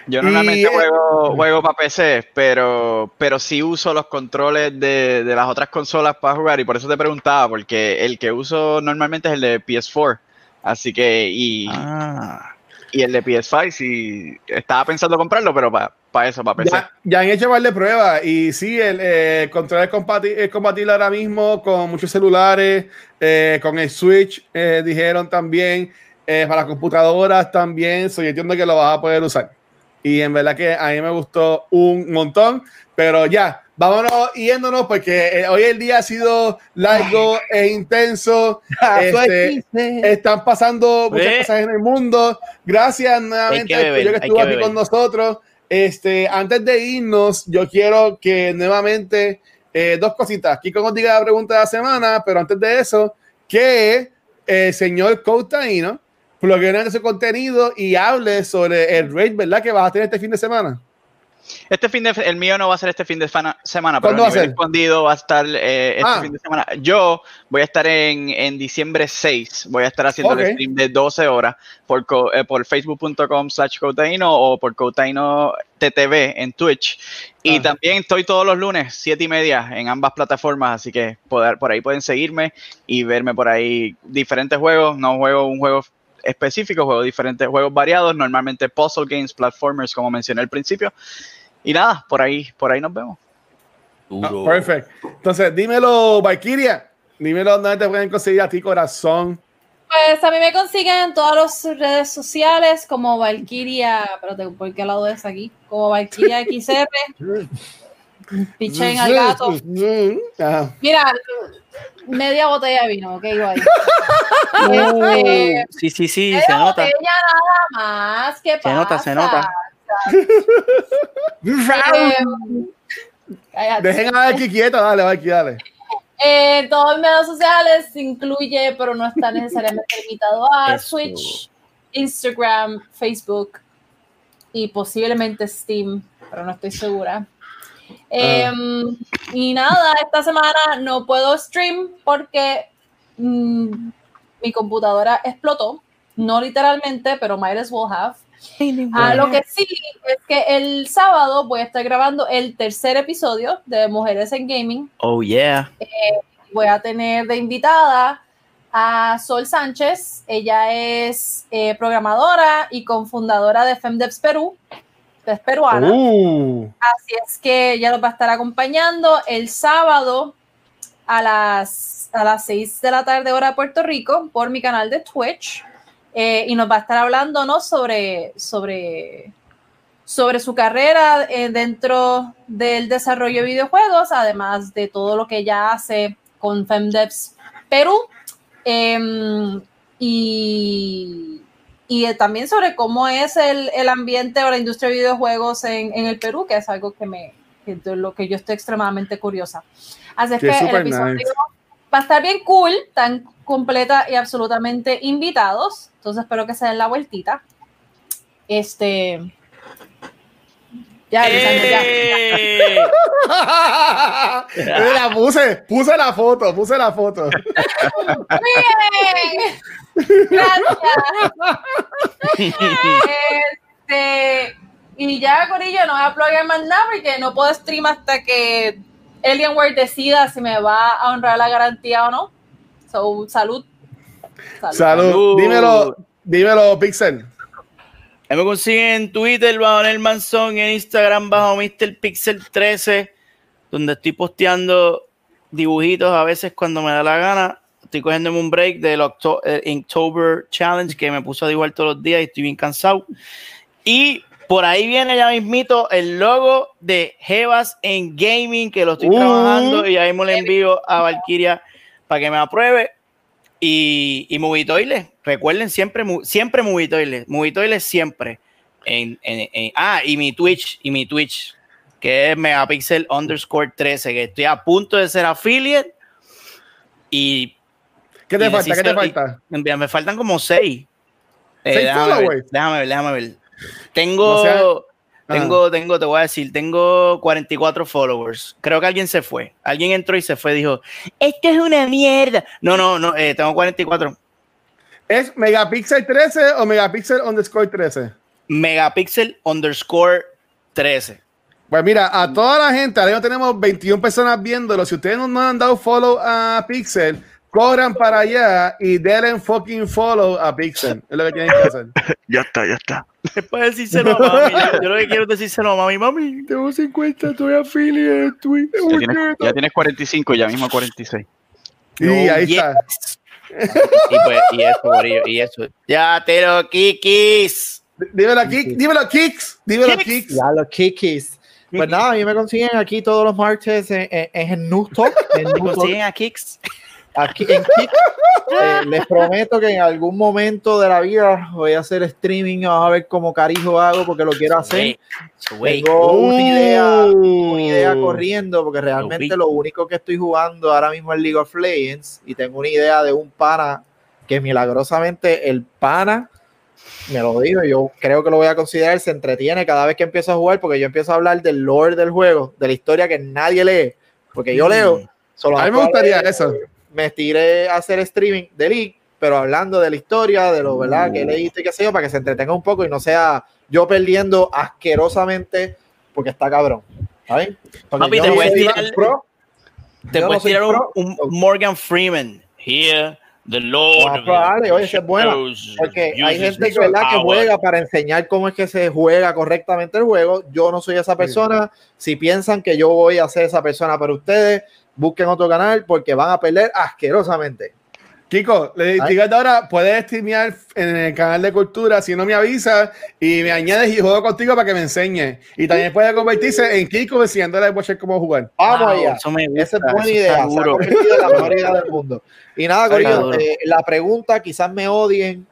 S5: yo normalmente
S3: Y, eh,
S5: juego, juego para PC, pero, pero sí uso los controles de, de las otras consolas para jugar y por eso te preguntaba, porque el que uso normalmente es el de PS4. Así que, y,
S2: ah.
S5: y el de PS5, sí, estaba pensando comprarlo, pero para eso, para PC.
S3: Ya, ya han hecho varias pruebas y sí, el eh, control es, compati- es compatible ahora mismo con muchos celulares, eh, con el Switch, eh, dijeron también, eh, para computadoras también, so, yo entiendo que lo vas a poder usar. Y en verdad que a mí me gustó un montón, pero ya, vámonos yéndonos porque eh, hoy el día ha sido largo e intenso. Este, están pasando muchas
S2: Ve.
S3: cosas en el mundo. Gracias nuevamente
S2: que
S3: al que
S2: hay
S3: estuvo
S2: que
S3: aquí con nosotros. Este, antes de irnos, yo quiero que nuevamente eh, dos cositas. Kiko nos diga la pregunta de la semana, pero antes de eso, que el señor Coutaino plugue su contenido y hable sobre el raid, ¿verdad? Que vas a tener este fin de semana.
S5: Este fin de el mío no va a ser este fin de semana, pero
S3: ¿Cuándo
S5: el
S3: va a ser?
S5: escondido va a estar eh, este
S3: Ah.
S5: fin de semana. Yo voy a estar en, en diciembre 6, voy a estar haciendo el stream de 12 horas por, eh, por facebook.com slash Cotaino o por Cotaino TTV en Twitch. Y
S3: Ah.
S5: también estoy todos los lunes, 7 y media, en ambas plataformas, así que poder, por ahí pueden seguirme y verme por ahí diferentes juegos. No juego un juego específico, juego diferentes juegos variados, normalmente puzzle games, platformers, como mencioné al principio. Y nada, por ahí, por ahí nos vemos.
S3: Ah, perfect. Entonces, dímelo, Valkyria. Dímelo dónde te pueden conseguir a ti, corazón.
S1: Pues a mí me consiguen en todas las redes sociales como Valkyria, espérate, ¿por qué lado es aquí? Como Valkyria XR. Pichen al gato. Mira, media botella de vino, ok, igual.
S2: Uh,
S1: Este,
S2: sí, sí, sí,
S1: media
S2: se nota.
S1: botella nada más. ¿Qué
S2: Se nota, se
S1: pasa?
S2: nota.
S1: Eh.
S3: Dejen a Valky quieta, dale, Valky, dale.
S1: Eh, todos mis redes sociales incluye, pero no está necesariamente limitado a
S2: Eso.
S1: Twitch, Instagram, Facebook y posiblemente Steam, pero no estoy segura. Em, y nada, esta semana no puedo stream porque mm, mi computadora explotó, no literalmente, pero might as well have. Ah, lo que sí es que el sábado voy a estar grabando el tercer episodio de Mujeres en Gaming
S2: Oh, yeah.
S1: voy a tener de invitada a Sol Sánchez. Ella es eh, programadora y cofundadora de FemDevs Perú, es peruana.
S3: Uh,
S1: Así es que ella nos va a estar acompañando el sábado a las, a las 6 de la tarde hora de Puerto Rico por mi canal de Twitch. Eh, y nos va a estar hablando ¿no? sobre, sobre, sobre su carrera eh, dentro del desarrollo de videojuegos, además de todo lo que ella hace con FemDevs Perú. Em, y, y eh, también sobre cómo es el, el ambiente o la industria de videojuegos en, en el Perú, que es algo que me que de lo que yo estoy extremadamente curiosa. Así es
S3: Que
S1: que el episodio
S3: nice.
S1: va a estar bien cool, tan completa y absolutamente invitados. Entonces espero que se den la vueltita. Este. Ya, Lisandro, ya.
S2: ¡Eh!
S3: Mira, puse, puse la foto, puse la foto.
S1: Bien. Gracias. Este, y ya, Corillo, no voy a plugar más nada porque no puedo stream hasta que Alienware decida si me va a honrar la garantía o no. So, salud. Salud.
S3: Salud.
S2: Salud.
S3: Dímelo, dímelo, Pixel.
S2: Ahí me consiguen en Twitter bajo el Manzón, en Instagram bajo Mr. Pixel 13, donde estoy posteando dibujitos a veces cuando me da la gana. Estoy cogiéndome un break del Octo- eh, Inktober Challenge que me puso a dibujar todos los días y estoy bien cansado. Y por ahí viene ya mismito el logo de Jevas en Gaming, que lo estoy
S3: Uh.
S2: trabajando y ahí me lo envío a Valkyria para que me apruebe. Y, y Movitoiles, recuerden siempre, siempre Movitoiles, Movitoiles siempre. En, en- en- ah, y mi Twitch, y mi Twitch, que es megapixel underscore 13, que estoy a punto de ser affiliate. Y
S3: ¿Qué te
S2: Y
S3: falta? ¿Qué te
S2: decírselo- y-
S3: falta?
S2: me, faltan como seis. Eh,
S3: ¿Seis
S2: déjame, ver, déjame ver, déjame ver. Tengo,
S3: No sea-.
S2: Tengo, tengo, te voy a decir, tengo 44 followers. Creo que alguien se fue. Alguien entró y se fue. Dijo, esto es una mierda. No, no, no, eh, tengo 44.
S3: ¿Es Megapixel 13 o Megapixel underscore 13?
S2: Megapixel underscore 13.
S3: Pues mira, a toda la gente, ahora mismo tenemos 21 personas viéndolo. Si ustedes no nos han dado follow a Pixel, corran para allá y denle fucking follow a Pixel. Es lo que tienen que hacer.
S5: Ya está, ya está.
S2: Es para decírselo a mami. Yo, yo lo que quiero es decírselo a mami. Mami, tengo 50, estoy affiliate. Twitch.
S5: Ya tienes, ya tienes 45, ya mismo 46.
S3: Y ahí
S2: Yes.
S3: está.
S2: Y, pues, y eso, y eso. Ya te lo kikis.
S3: Dímelo, Kik, dímelo, Kicks. Dímelo,
S2: Kicks.
S3: Kicks.
S4: Ya los kikis. Pues nada, a mí me consiguen aquí todos los martes en, en, en en Talk,
S2: Consiguen a kicks.
S4: Aquí en Kik. Eh, les prometo que en algún momento de la vida voy a hacer streaming, vamos a ver cómo carijo hago porque lo quiero hacer. Tengo una idea, una idea
S3: Uh.
S4: corriendo porque realmente lo único que estoy jugando ahora mismo es League of Legends y tengo una idea de un pana que milagrosamente el pana me lo digo, yo creo que lo voy a considerar, se entretiene cada vez que empiezo a jugar porque yo empiezo a hablar del lore del juego, de la historia que nadie lee, porque yo
S2: Mm.
S4: leo, solo
S3: A mí me gustaría eso.
S4: Me tiré a hacer streaming de League, pero hablando de la historia, de lo verdad que leíste y qué sé yo, para que se entretenga un poco y no sea yo perdiendo asquerosamente porque está cabrón. ¿sabes? Porque
S2: Papi,
S4: yo
S2: te
S4: no
S2: voy a tirar-
S4: pro,
S2: Te puedes
S4: soy
S2: tirar un,
S4: pro.
S2: un Morgan Freeman. Here, the Lord.
S4: Ah, probable,
S2: the
S4: oye, esa es buena, porque hay gente que, ¿verdad? que juega para enseñar cómo es que se juega correctamente el juego. Yo no soy esa persona. Si piensan que yo voy a ser esa persona para ustedes, busquen otro canal porque van a perder asquerosamente.
S3: Kiko, le digo ahora, puedes streamear en el canal de cultura si no me avisas y me añades y juego contigo para que me enseñe. Y también puede convertirse en Kiko enseñándole a Watcher cómo jugar.
S4: Vamos allá.
S2: Eso me gusta,
S4: Esa es buena
S2: eso
S4: idea. Se ha
S2: duro.
S4: convertido en la mejor idea del mundo. Y nada, Corillo, eh, la pregunta, quizás me odien,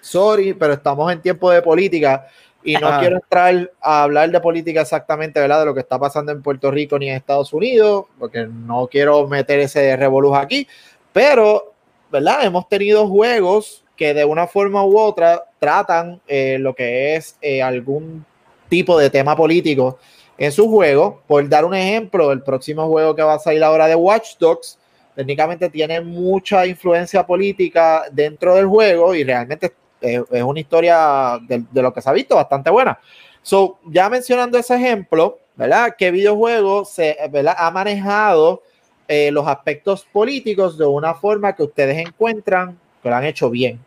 S4: sorry, pero estamos en tiempo de política. Y no quiero entrar a hablar de política exactamente, ¿verdad? De lo que está pasando en Puerto Rico ni en Estados Unidos, porque no quiero meter ese revoluz aquí, pero, ¿verdad? Hemos tenido juegos que de una forma u otra tratan eh, lo que es eh, algún tipo de tema político en su juego. Por dar un ejemplo, el próximo juego que va a salir ahora de Watch Dogs, técnicamente tiene mucha influencia política dentro del juego y realmente es, es una historia de, de lo que se ha visto bastante buena. So, ya mencionando ese ejemplo, ¿verdad? ¿Qué videojuego se ¿verdad? ha manejado eh, los aspectos políticos de una forma que ustedes encuentran que lo han hecho bien?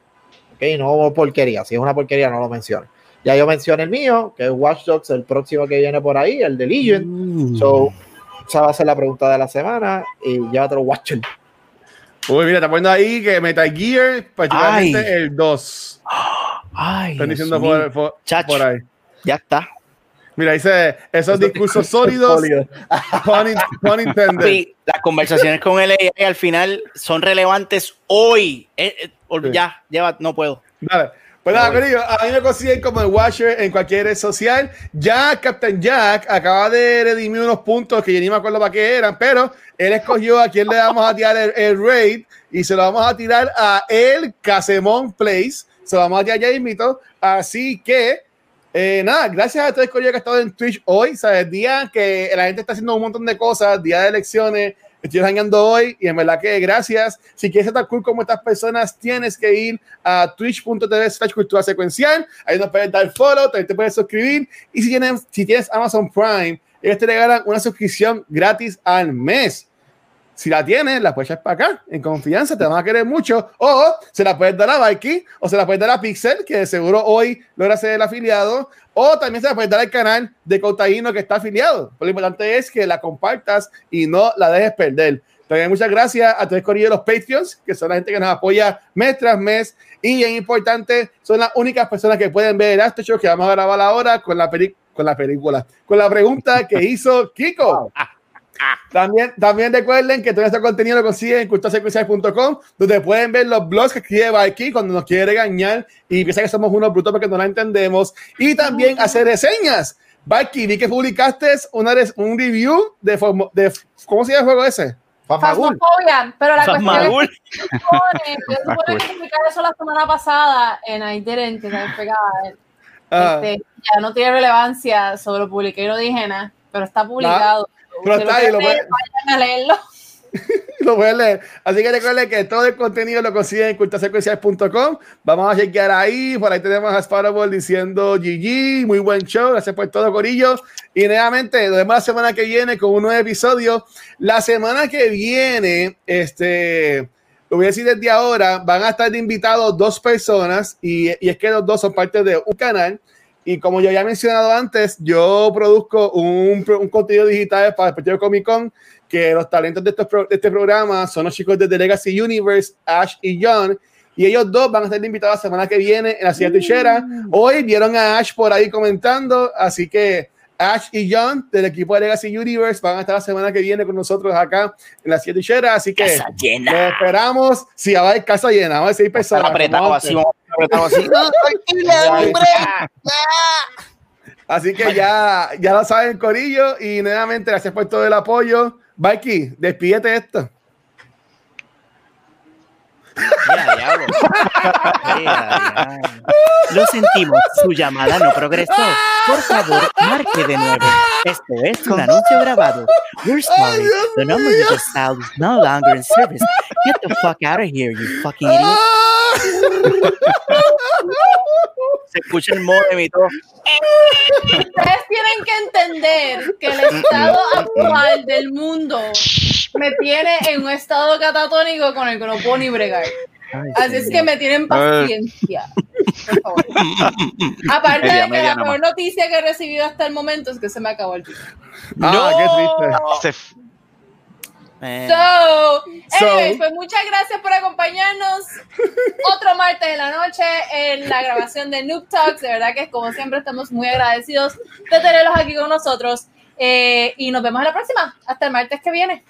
S4: ¿Ok? No porquería. Si es una porquería, no lo menciono. Ya yo mencioné el mío, que es Watch Dogs, el próximo que viene por ahí, el de Legion. So, esa va a ser la pregunta de la semana y llévatelo, Watcher.
S3: Uy, mira, está poniendo ahí que Metal Gear, particularmente
S2: Ay.
S3: el 2.
S2: Ay,
S3: Están diciendo por, por- por ahí.
S2: Ya está.
S3: Mira, dice esos discursos sólidos, pun, in- pun intended.
S2: Papi, las conversaciones con él al final son relevantes hoy. Eh, eh,
S3: Sí.
S2: Ya, lleva, no puedo.
S3: Dale. Pues nada, querido, a mí me consiguen como el Watcher en cualquier red social. Ya Captain Jack acaba de redimir unos puntos que yo ni me acuerdo para qué eran, pero él escogió a quién le vamos a tirar el, el raid y se lo vamos a tirar a el Casemón Place. Se lo vamos a tirar ya invito. Así que, eh, nada, gracias a todo el corillo que ha estado en Twitch hoy. ¿sabes? Día que la gente está haciendo un montón de cosas, día de elecciones. Estoy dañando hoy y en verdad que gracias. Si quieres estar cool como estas personas, tienes que ir a twitch.tv slash cultura secuencial. Ahí nos puedes dar follow, también te puedes suscribir. Y si tienes, si tienes Amazon Prime, ellos te regalan una suscripción gratis al mes. Si la tienes, la puedes echar para acá, en confianza, te van a querer mucho. O se la puedes dar a Vikey, o se la puedes dar a Pixel, que de seguro hoy logra ser el afiliado. O también se la puedes dar al canal de Cotaíno que está afiliado. Pero lo importante es que la compartas y no la dejes perder. También muchas gracias a todos los los Patreons, que son la gente que nos apoya mes tras mes. Y es importante, son las únicas personas que pueden ver el After Show que vamos a grabar ahora con la, con la película, con la pregunta que hizo Kiko. También, también recuerden que todo este contenido lo consiguen en culturasecuencial.com, donde pueden ver los blogs que escribe aquí cuando nos quiere regañar y piensa que somos unos brutos porque no la entendemos. Y también hacer reseñas. Valky, vi que publicaste una, un review de, formo- de. ¿Cómo se llama el juego ese?
S1: Fasmofobia, pero la cuestión es que se supone- que publicar eso la semana pasada en I didn't, que.
S3: Ah,
S1: Este, ya no tiene relevancia sobre lo publiqué y lo dije nada, pero está publicado.
S3: Pero está ahí, lo
S1: vayan a leerlo.
S3: lo pueden leer. Así que recuerden que todo el contenido lo consiguen en cultasecuencial.com. Vamos a chequear ahí. Por ahí tenemos a Sparrow diciendo GG, muy buen show. Gracias por todo, Corillo. Y nuevamente, nos vemos la semana que viene con un nuevo episodio. La semana que viene, este. Lo voy a decir desde ahora, van a estar invitados dos personas y, y es que los dos son parte de un canal y como yo ya he mencionado antes, yo produzco un, un contenido digital para el Partido Comic Con que los talentos de, estos de este programa son los chicos de The Legacy Universe, Ash y John, y ellos dos van a estar invitados la semana que viene en la siguiente trinchera. Hoy vieron a Ash por ahí comentando, así que Ash y John del equipo de Legacy Universe van a estar la semana que viene con nosotros acá en la siguiente trinchera, así que
S2: Casa
S3: lo
S2: llena.
S3: esperamos. Si va a haber casa llena, vamos a seis personas.
S2: Apretado así, vamos apretado así. No, tranquila, hombre.
S3: Así que ya, ya lo saben, Corillo. Y nuevamente, gracias por todo el apoyo. Mikey, despídete de esto.
S2: Ya, diablo. Ya, diablo.
S6: Lo sentimos, su llamada no progresó. Por favor, marque de nuevo. Esto es un anuncio grabado. We're sorry. The number you just dialed is no longer in service. Get the fuck out of here, you fucking idiot.
S2: Se escucha el modem y todo.
S1: Ustedes tienen que entender que el estado actual del mundo me tiene en un estado catatónico con el que no puedo ni bregar. Así es que me tienen paciencia. Por favor. Aparte
S5: Media,
S1: de que la peor noticia que he recibido hasta el momento es que se me acabó el tiempo.
S3: Ah, qué triste.
S2: Eh,
S1: So, anyways,
S3: So-
S1: pues muchas gracias por acompañarnos otro martes de la noche en la grabación de Noob Talks. De verdad que como siempre estamos muy agradecidos de tenerlos aquí con nosotros. Eh, y nos vemos en la próxima. Hasta el martes que viene.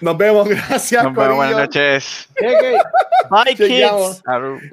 S3: Nos vemos. Gracias,
S5: Nos vemos, buenas noches.
S2: Bye, kids.
S5: Arru.